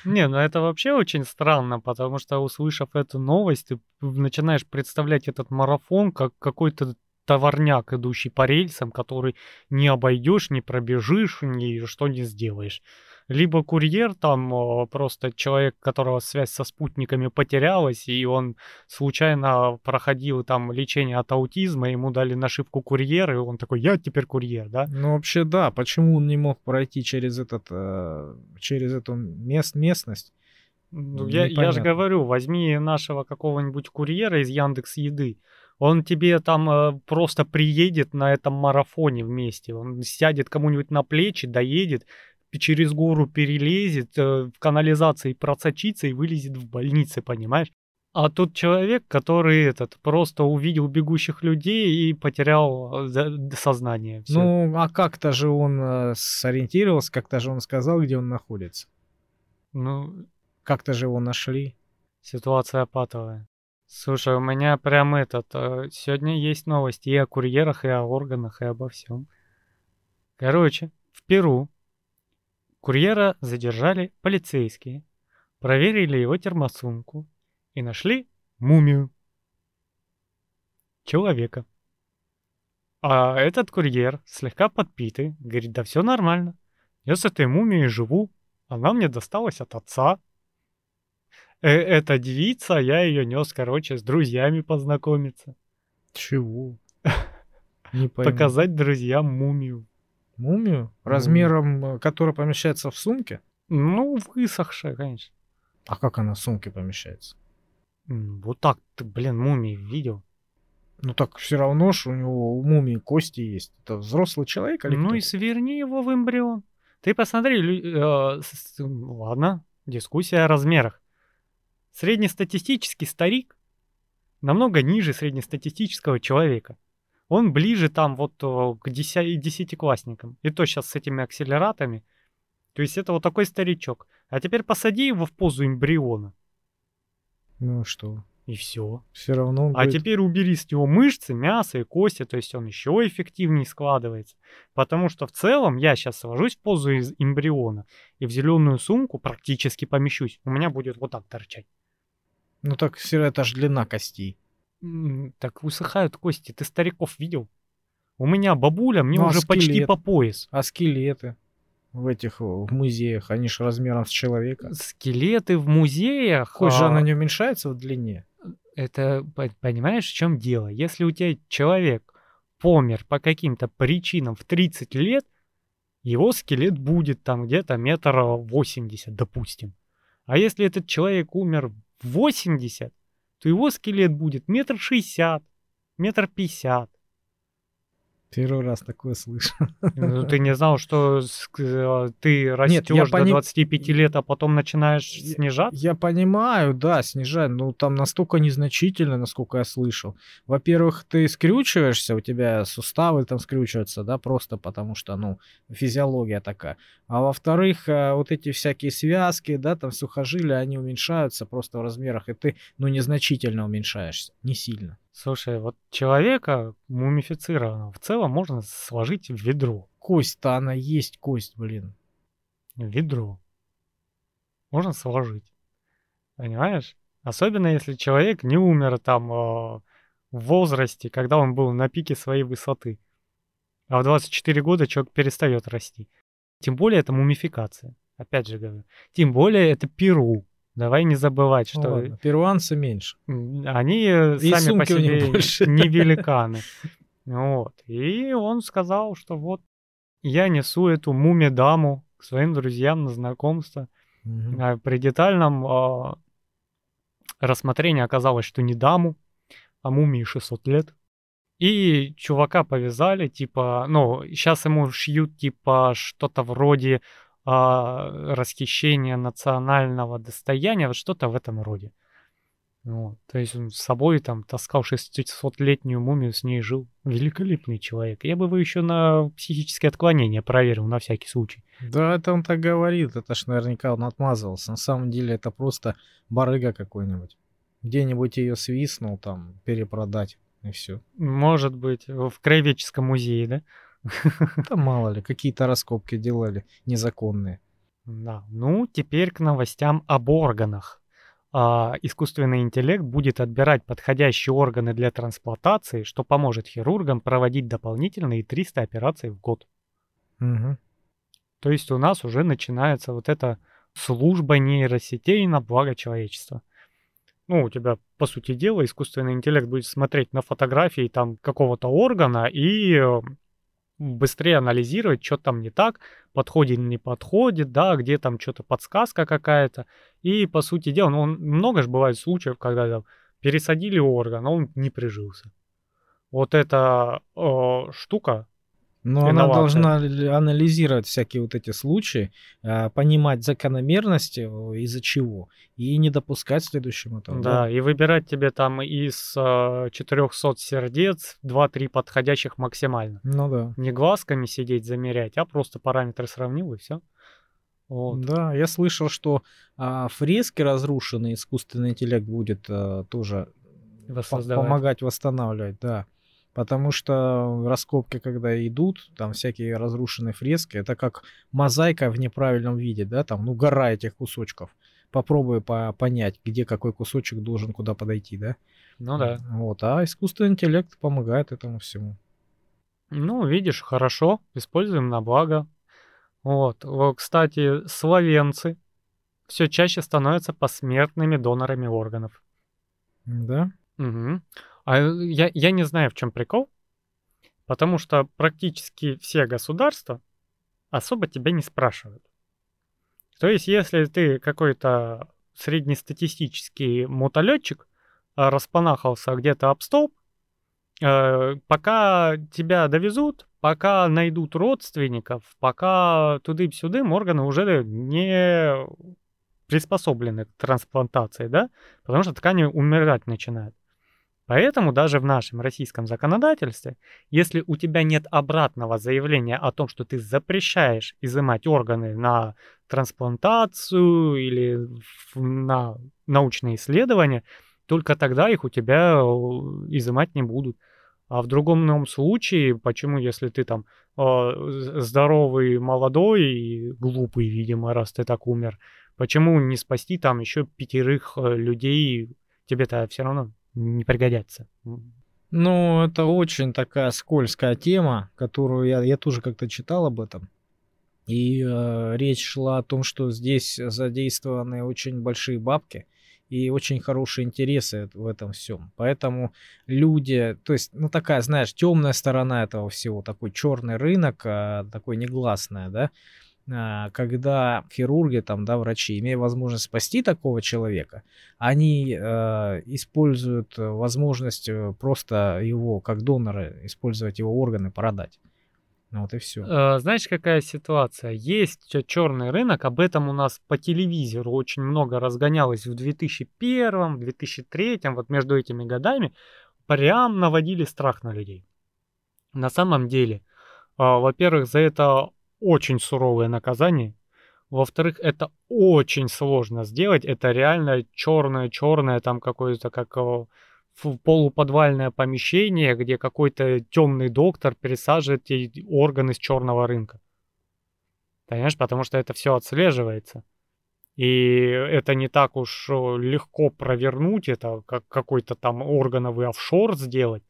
Не, ну это вообще очень странно, потому что, услышав эту новость, ты начинаешь представлять этот марафон как какой-то товарняк, идущий по рельсам, который не обойдешь, не пробежишь, ни что не сделаешь. Либо курьер, там э, просто человек, которого связь со спутниками потерялась, и он случайно проходил там лечение от аутизма, ему дали нашивку курьер, и он такой, я теперь курьер, да? Ну, вообще, да. Почему он не мог пройти через этот, э, через эту мест, местность? Ну, я, я же говорю, возьми нашего какого-нибудь курьера из Яндекс Еды. Он тебе там э, просто приедет на этом марафоне вместе. Он сядет кому-нибудь на плечи, доедет, через гору перелезет, э, в канализации просочится и вылезет в больнице, понимаешь? А тут человек, который этот просто увидел бегущих людей и потерял э, сознание. Всё. Ну, а как-то же он э, сориентировался, как-то же он сказал, где он находится. Ну, как-то же его нашли. Ситуация патовая. Слушай, у меня прям этот... Э, сегодня есть новости и о курьерах, и о органах, и обо всем. Короче, в Перу курьера задержали полицейские, проверили его термосумку, и нашли мумию человека. А этот курьер, слегка подпитый, говорит, да все нормально. Я с этой мумией живу. Она мне досталась от отца. Э эта девица, я ее нес, короче, с друзьями познакомиться. Чего? Не Показать друзьям мумию. Мумию? Размером, э, которая помещается в сумке? Ну, высохшая, конечно. А как она в сумке помещается? Вот так ты, блин, мумии видел. Ну так все равно, что у него у мумии кости есть. Это взрослый человек или Ну и сверни его в эмбрион. Ты посмотри, э, с, ладно, дискуссия о размерах. Среднестатистический старик намного ниже среднестатистического человека. Он ближе там вот э, к десятиклассникам. И то сейчас с этими акселератами. То есть это вот такой старичок. А теперь посади его в позу эмбриона. Ну что? И все. Все равно. А будет... теперь убери с него мышцы, мясо и кости, то есть он еще эффективнее складывается. Потому что в целом я сейчас сложусь в позу из эмбриона и в зеленую сумку практически помещусь. У меня будет вот так торчать. Ну так все это же длина костей. Так усыхают кости. Ты стариков видел? У меня бабуля, мне ну, а уже скелет? почти по пояс. А скелеты? в этих в музеях, они же размером с человека. Скелеты в музеях. Кость же она не уменьшается в длине. Это, понимаешь, в чем дело? Если у тебя человек помер по каким-то причинам в 30 лет, его скелет будет там где-то метр восемьдесят, допустим. А если этот человек умер 80, то его скелет будет метр шестьдесят, метр пятьдесят. Первый раз такое слышу. Ну, ты не знал, что э, ты растешь Нет, до пони... 25 лет, а потом начинаешь снижаться? Я понимаю, да, снижать, но там настолько незначительно, насколько я слышал. Во-первых, ты скрючиваешься, у тебя суставы там скрючиваются, да, просто потому что, ну, физиология такая. А во-вторых, э, вот эти всякие связки, да, там сухожилия, они уменьшаются просто в размерах, и ты, ну, незначительно уменьшаешься, не сильно. Слушай, вот человека мумифицированного в целом можно сложить в ведро. Кость-то она есть кость, блин. Ведро. Можно сложить. Понимаешь? Особенно если человек не умер там э, в возрасте, когда он был на пике своей высоты. А в 24 года человек перестает расти. Тем более это мумификация. Опять же говорю. Тем более это Перу. Давай не забывать, что... Ладно, перуанцы меньше. Они И сами по себе не великаны. Вот. И он сказал, что вот я несу эту муми-даму к своим друзьям на знакомство. Угу. При детальном э, рассмотрении оказалось, что не даму, а мумии 600 лет. И чувака повязали, типа, ну, сейчас ему шьют, типа, что-то вроде а, расхищение национального достояния, вот что-то в этом роде. Вот. То есть он с собой там таскал 600-летнюю мумию, с ней жил. Великолепный человек. Я бы его еще на психическое отклонение проверил, на всякий случай. Да, это он так говорит. Это ж наверняка он отмазывался. На самом деле это просто барыга какой-нибудь. Где-нибудь ее свистнул там перепродать и все. Может быть, в краеведческом музее, да? Да мало ли, какие-то раскопки делали незаконные. Да, ну теперь к новостям об органах. А, искусственный интеллект будет отбирать подходящие органы для трансплантации, что поможет хирургам проводить дополнительные 300 операций в год. Угу. То есть у нас уже начинается вот эта служба нейросетей на благо человечества. Ну, у тебя, по сути дела, искусственный интеллект будет смотреть на фотографии там какого-то органа и э, быстрее анализировать, что там не так, подходит, не подходит, да, где там что-то подсказка какая-то. И, по сути дела, ну, много же бывает случаев, когда там, пересадили орган, а он не прижился. Вот эта э, штука Но она должна анализировать всякие вот эти случаи, а, понимать закономерности, из-за чего, и не допускать следующему этому. Да, да, и выбирать тебе там из 400 а, сердец 2-3 подходящих максимально. Ну да. Не глазками сидеть, замерять, а просто параметры сравнил и все. Вот. Да, я слышал, что а, фрески разрушенные искусственный интеллект будет а, тоже помогать восстанавливать, да. Потому что раскопки, когда идут, там всякие разрушенные фрески, это как мозаика в неправильном виде, да, там, ну, гора этих кусочков. Попробуй по понять, где какой кусочек должен куда подойти, да? Ну да. Вот, а искусственный интеллект помогает этому всему. Ну, видишь, хорошо, используем на благо. Вот, кстати, словенцы все чаще становятся посмертными донорами органов. Да? Угу. А я, я не знаю, в чем прикол, потому что практически все государства особо тебя не спрашивают. То есть, если ты какой-то среднестатистический мотолетчик, а, распанахался где-то об столб, э, пока тебя довезут, пока найдут родственников, пока туды-сюды, органы уже не приспособлены к трансплантации, да, потому что ткани умирать начинают. Поэтому даже в нашем российском законодательстве, если у тебя нет обратного заявления о том, что ты запрещаешь изымать органы на трансплантацию или на научные исследования, только тогда их у тебя изымать не будут. А в другом случае, почему, если ты там э, здоровый, молодой и глупый, видимо, раз ты так умер, почему не спасти там еще пятерых э, людей, тебе-то все равно не пригодятся. Ну, это очень такая скользкая тема, которую я, я тоже как-то читал об этом. И э, речь шла о том, что здесь задействованы очень большие бабки и очень хорошие интересы в этом всем. Поэтому люди, то есть, ну такая, знаешь, темная сторона этого всего, такой черный рынок, а, такой негласная, да, когда хирурги, там, да, врачи, имея возможность спасти такого человека, они э, используют возможность э, просто его, как доноры, использовать его органы, продать. Ну вот и все. Э, знаешь, какая ситуация? Есть черный рынок, об этом у нас по телевизору очень много разгонялось в 2001, 2003, вот между этими годами, прям наводили страх на людей. На самом деле, во-первых, за это очень суровое наказание. Во-вторых, это очень сложно сделать. Это реально черное-черное, там какое-то как э, полуподвальное помещение, где какой-то темный доктор пересаживает эти органы с черного рынка. Понимаешь, потому что это все отслеживается. И это не так уж э, легко провернуть, это как какой-то там органовый офшор сделать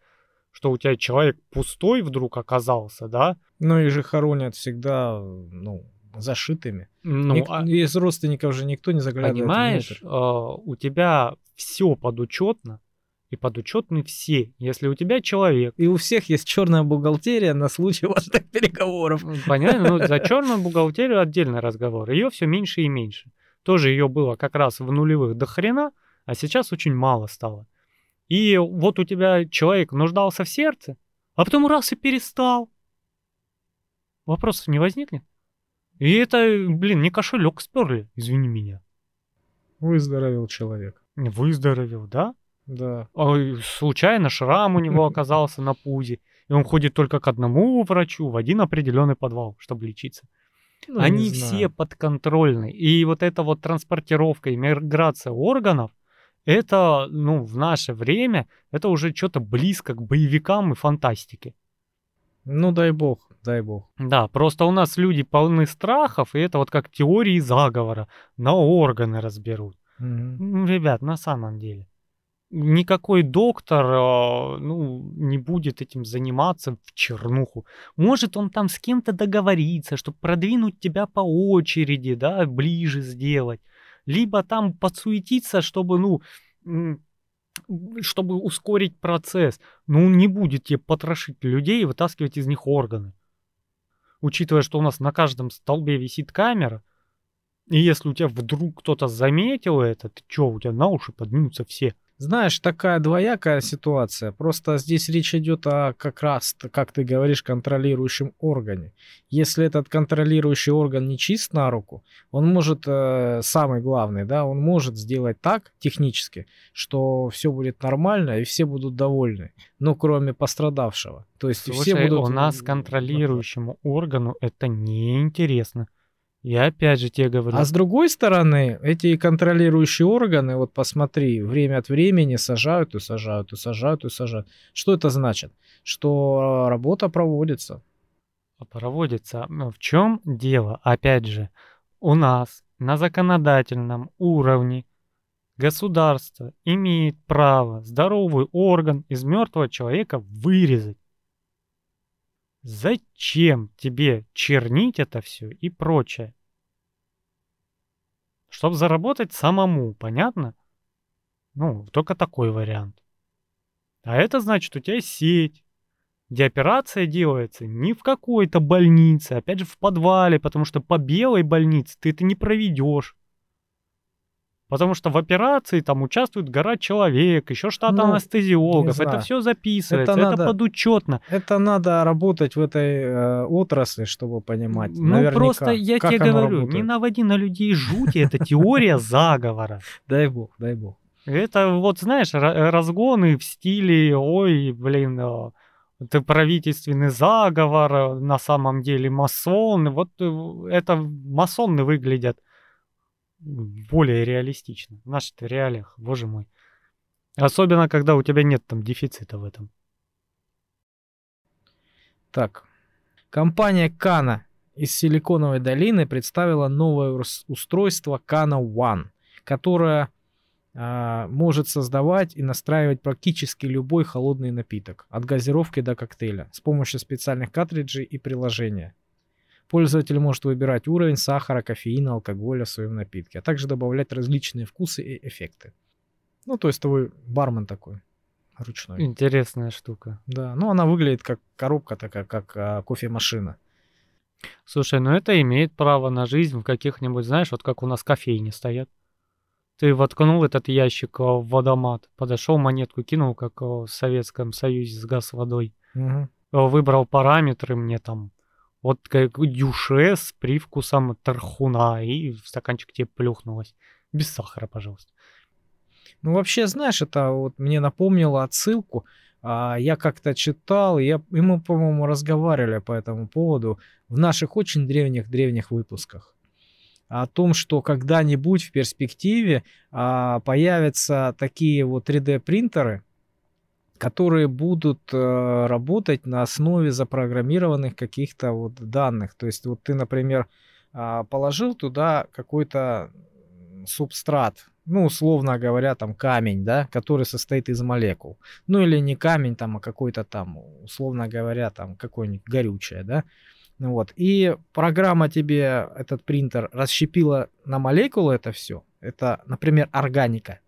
что у тебя человек пустой вдруг оказался, да? Ну и же хоронят всегда, ну, зашитыми. Ну, Ник- а... Из родственников же никто не заглядывает Понимаешь, э, у тебя все подучетно, и подучетны все. Если у тебя человек... И у всех есть черная бухгалтерия на случай важных переговоров. Понятно, ну за черную бухгалтерию отдельный разговор. Ее все меньше и меньше. Тоже ее было как раз в нулевых до хрена, а сейчас очень мало стало. И вот у тебя человек нуждался в сердце, а потом раз и перестал. Вопросов не возникнет? И это, блин, не кошелек сперли, извини меня. Выздоровел человек. Выздоровел, да? Да. А, случайно шрам у него оказался на пузе, и он ходит только к одному врачу в один определенный подвал, чтобы лечиться. Ну, Они все подконтрольны. И вот эта вот транспортировка и миграция органов, это, ну, в наше время, это уже что-то близко к боевикам и фантастике. Ну, дай бог, дай бог. Да, просто у нас люди полны страхов, и это вот как теории заговора, на органы разберут. Mm-hmm. ребят, на самом деле. Никакой доктор, а, ну, не будет этим заниматься в чернуху. Может, он там с кем-то договориться, чтобы продвинуть тебя по очереди, да, ближе сделать либо там подсуетиться, чтобы, ну, чтобы ускорить процесс. Ну, не будет тебе потрошить людей и вытаскивать из них органы. Учитывая, что у нас на каждом столбе висит камера, и если у тебя вдруг кто-то заметил это, ты что, у тебя на уши поднимутся все. Знаешь, такая двоякая ситуация. Просто здесь речь идет о как раз, как ты говоришь, контролирующем органе. Если этот контролирующий орган не чист на руку, он может, э, самый главный, да, он может сделать так технически, что все будет нормально и все будут довольны, ну, кроме пострадавшего. То есть Слушай, все будут... у нас контролирующему органу это неинтересно. Я опять же тебе говорю. А с другой стороны, эти контролирующие органы, вот посмотри, время от времени сажают и сажают, и сажают, и сажают. Что это значит? Что работа проводится. Проводится. Но В чем дело? Опять же, у нас на законодательном уровне государство имеет право здоровый орган из мертвого человека вырезать. Зачем тебе чернить это все и прочее? Чтобы заработать самому, понятно? Ну, только такой вариант. А это значит, у тебя сеть, где операция делается не в какой-то больнице, опять же в подвале, потому что по белой больнице ты это не проведешь. Потому что в операции там участвует гора человек, еще штат Ну, анестезиологов. не Это все записывается, Это это, надо- подучетно. Это надо работать в этой э, отрасли, чтобы понимать. Ну наверняка, просто я как тебе говорю, не работает. наводи на людей жути, это теория заговора. Дай бог, дай бог. Это вот, знаешь, ра- разгоны в стиле, ой, блин, э, это правительственный заговор, э, на самом деле масоны. Вот э, это масоны выглядят более реалистично. В наших реалиях, боже мой. Особенно, когда у тебя нет там дефицита в этом. Так. Компания Кана из Силиконовой долины представила новое ус- устройство Kana One, которое а, может создавать и настраивать практически любой холодный напиток, от газировки до коктейля, с помощью специальных картриджей и приложения. Пользователь может выбирать уровень сахара, кофеина, алкоголя в своем напитке, а также добавлять различные вкусы и эффекты. Ну, то есть твой бармен такой ручной. Интересная штука. Да, ну она выглядит как коробка такая, как а, кофемашина. Слушай, ну это имеет право на жизнь в каких-нибудь, знаешь, вот как у нас кофейни стоят. Ты воткнул этот ящик а, в водомат, подошел, монетку кинул, как а, в Советском Союзе с газ водой. А, Выбрал параметры мне там. Вот как дюше с привкусом тархуна, и в стаканчик тебе плюхнулось. Без сахара, пожалуйста. Ну, вообще, знаешь, это вот мне напомнило отсылку. А, я как-то читал, я, и мы, по-моему, разговаривали по этому поводу в наших очень древних-древних выпусках. О том, что когда-нибудь в перспективе а, появятся такие вот 3D-принтеры, которые будут э, работать на основе запрограммированных каких-то вот данных. То есть вот ты, например, а, положил туда какой-то субстрат, ну, условно говоря, там камень, да, который состоит из молекул. Ну, или не камень там, а какой-то там, условно говоря, там какое-нибудь горючее, да. Ну Вот. И программа тебе, этот принтер, расщепила на молекулы это все. Это, например, органика.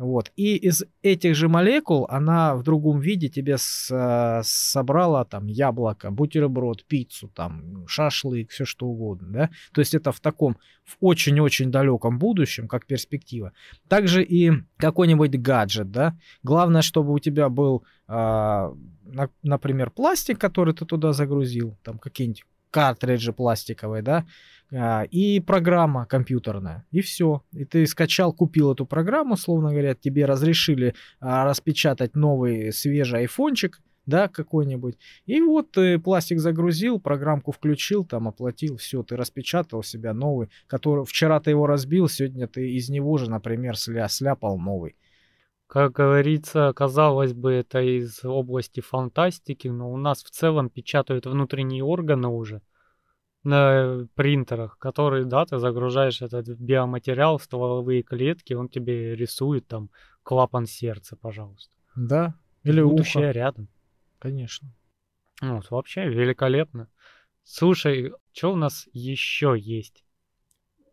Вот. И из этих же молекул она в другом виде тебе с- э, собрала там яблоко, бутерброд, пиццу, там, шашлык, все что угодно, да. То есть это в таком, в очень-очень далеком будущем, как перспектива. Также и какой-нибудь гаджет, да. Главное, чтобы у тебя был, а, на- например, пластик, который ты туда загрузил, там какие-нибудь картриджи пластиковые, да, а, и программа компьютерная, и все. И ты скачал, купил эту программу, словно говоря, тебе разрешили а, распечатать новый свежий айфончик, да, какой-нибудь. И вот ты пластик загрузил, программку включил, там оплатил, все, ты распечатал себя новый, который вчера ты его разбил, сегодня ты из него же, например, сля, сляпал новый. Как говорится, казалось бы, это из области фантастики, но у нас в целом печатают внутренние органы уже на принтерах, которые, да, ты загружаешь этот биоматериал в стволовые клетки, он тебе рисует там клапан сердца, пожалуйста. Да, или Будущее ухо, рядом. конечно. Вот, вообще великолепно. Слушай, что у нас еще есть?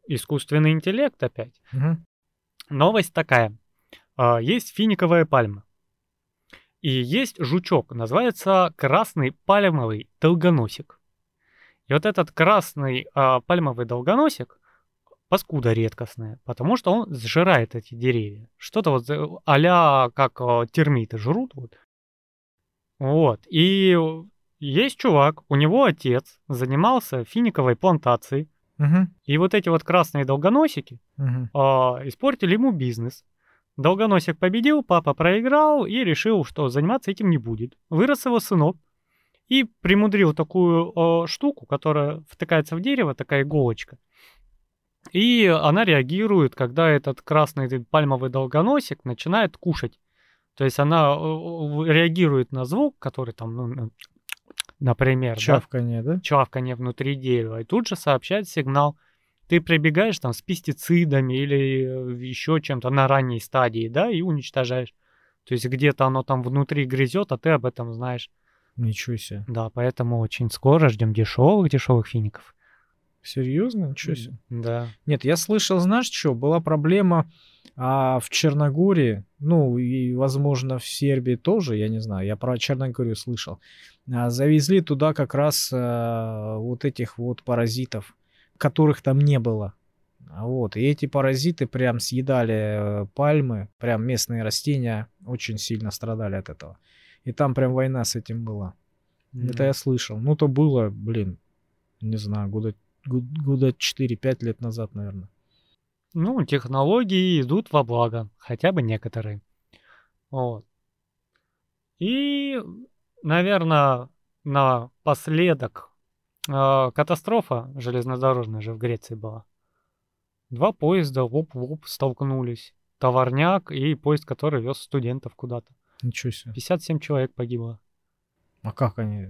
Искусственный интеллект опять. Мгм. Новость такая. А, Есть финиковая пальма. И есть жучок, называется красный пальмовый долгоносик. И вот этот красный а, пальмовый долгоносик, паскуда редкостная, потому что он сжирает эти деревья. Что-то вот э, а как термиты жрут. Вот. вот. И есть чувак, у него отец занимался финиковой плантацией. Угу. И вот эти вот красные долгоносики Угу. а, испортили ему бизнес. Долгоносик победил, папа проиграл и решил, что заниматься этим не будет. Вырос его сынок и примудрил такую э, штуку, которая втыкается в дерево, такая иголочка. И она реагирует, когда этот красный этот пальмовый долгоносик начинает кушать. То есть она э, реагирует на звук, который там, ну, например, да, Чавканье, да? чавканье внутри дерева, и тут же сообщает сигнал. Ты прибегаешь там с пестицидами или еще чем-то на ранней стадии, да, и уничтожаешь. То есть где-то оно там внутри грызет, а ты об этом знаешь. Ничего себе. Да, поэтому очень скоро ждем дешевых дешевых фиников. Серьезно? Ничего себе. Да. Нет, я слышал, знаешь что, была проблема а, в Черногории, ну и, возможно, в Сербии тоже, я не знаю, я про Черногорию слышал. А, завезли туда как раз а, вот этих вот паразитов, которых там не было. А Вот, и эти паразиты прям съедали э, пальмы, прям местные растения очень сильно страдали от этого. И там прям война с этим была. Это я слышал. Ну, то было, блин, не знаю, года, год- года 4-5 лет назад, наверное. Ну, технологии идут во благо, хотя бы некоторые. Вот. И, наверное, напоследок, э, катастрофа железнодорожная же в Греции была. Два поезда лоб в лоб столкнулись. Товарняк и поезд, который вез студентов куда-то. Ничего себе. 57 человек погибло. А как они?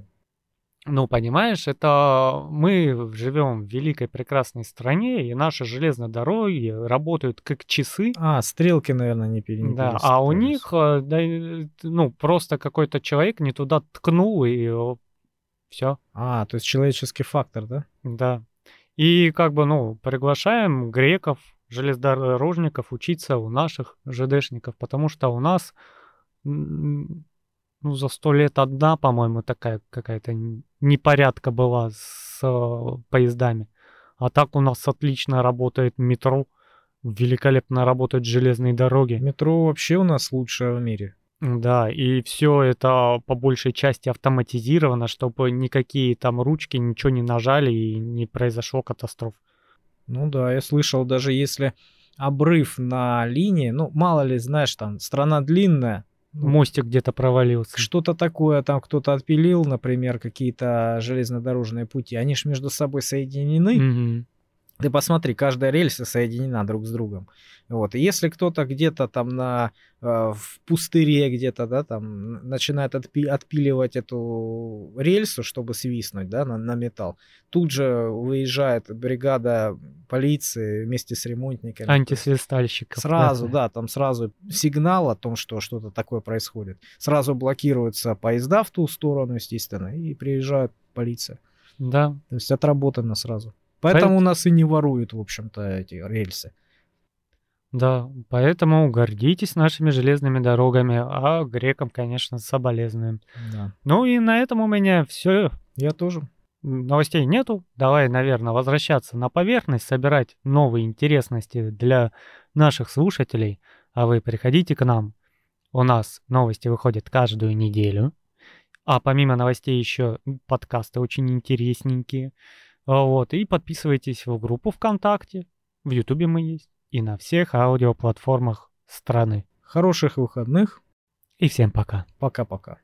Ну, понимаешь, это мы живем в великой прекрасной стране, и наши железные дороги работают как часы. А, стрелки, наверное, не пере- не Да, а у них, э, да, э, ну, просто какой-то человек не туда ткнул, и все, А, то есть человеческий фактор, да? да. И как бы, ну, приглашаем греков, железнодорожников учиться у наших ЖДшников, потому что у нас, ну, за сто лет одна, по-моему, такая какая-то непорядка была с э, поездами. А так у нас отлично работает метро, великолепно работают железные дороги. Метро вообще у нас лучшее в мире. Да, и все это по большей части автоматизировано, чтобы никакие там ручки ничего не нажали и не произошло катастроф. Ну да, я слышал, даже если обрыв на линии, ну, мало ли, знаешь, там, страна длинная, ну, Мостик где-то провалился. что-то такое там кто-то отпилил, например, какие-то железнодорожные пути, они же между собой соединены. Мгм. Ты посмотри, каждая рельса соединена друг с другом. Вот. И если кто-то где-то там на, э, в пустыре где-то, да, там начинает отпи- отпиливать эту рельсу, чтобы свистнуть, да, на, на металл, тут же выезжает бригада полиции вместе с ремонтниками. Антисвистальщиков. Сразу, это. да, там сразу сигнал о том, что что-то такое происходит. Сразу блокируются поезда в ту сторону, естественно, и приезжает полиция. Да. То есть отработано сразу. Поэтому у нас и не воруют, в общем-то, эти рельсы. Да, поэтому гордитесь нашими железными дорогами, а грекам, конечно, соболезнуем. Да. Ну и на этом у меня все. Я тоже. Новостей нету. Давай, наверное, возвращаться на поверхность, собирать новые интересности для наших слушателей. А вы приходите к нам. У нас новости выходят каждую неделю. А помимо новостей еще подкасты очень интересненькие. А Вот, и подписывайтесь в группу ВКонтакте. В Ютубе мы есть. И на всех аудиоплатформах страны. Хороших выходных. И всем пока. Пока-пока.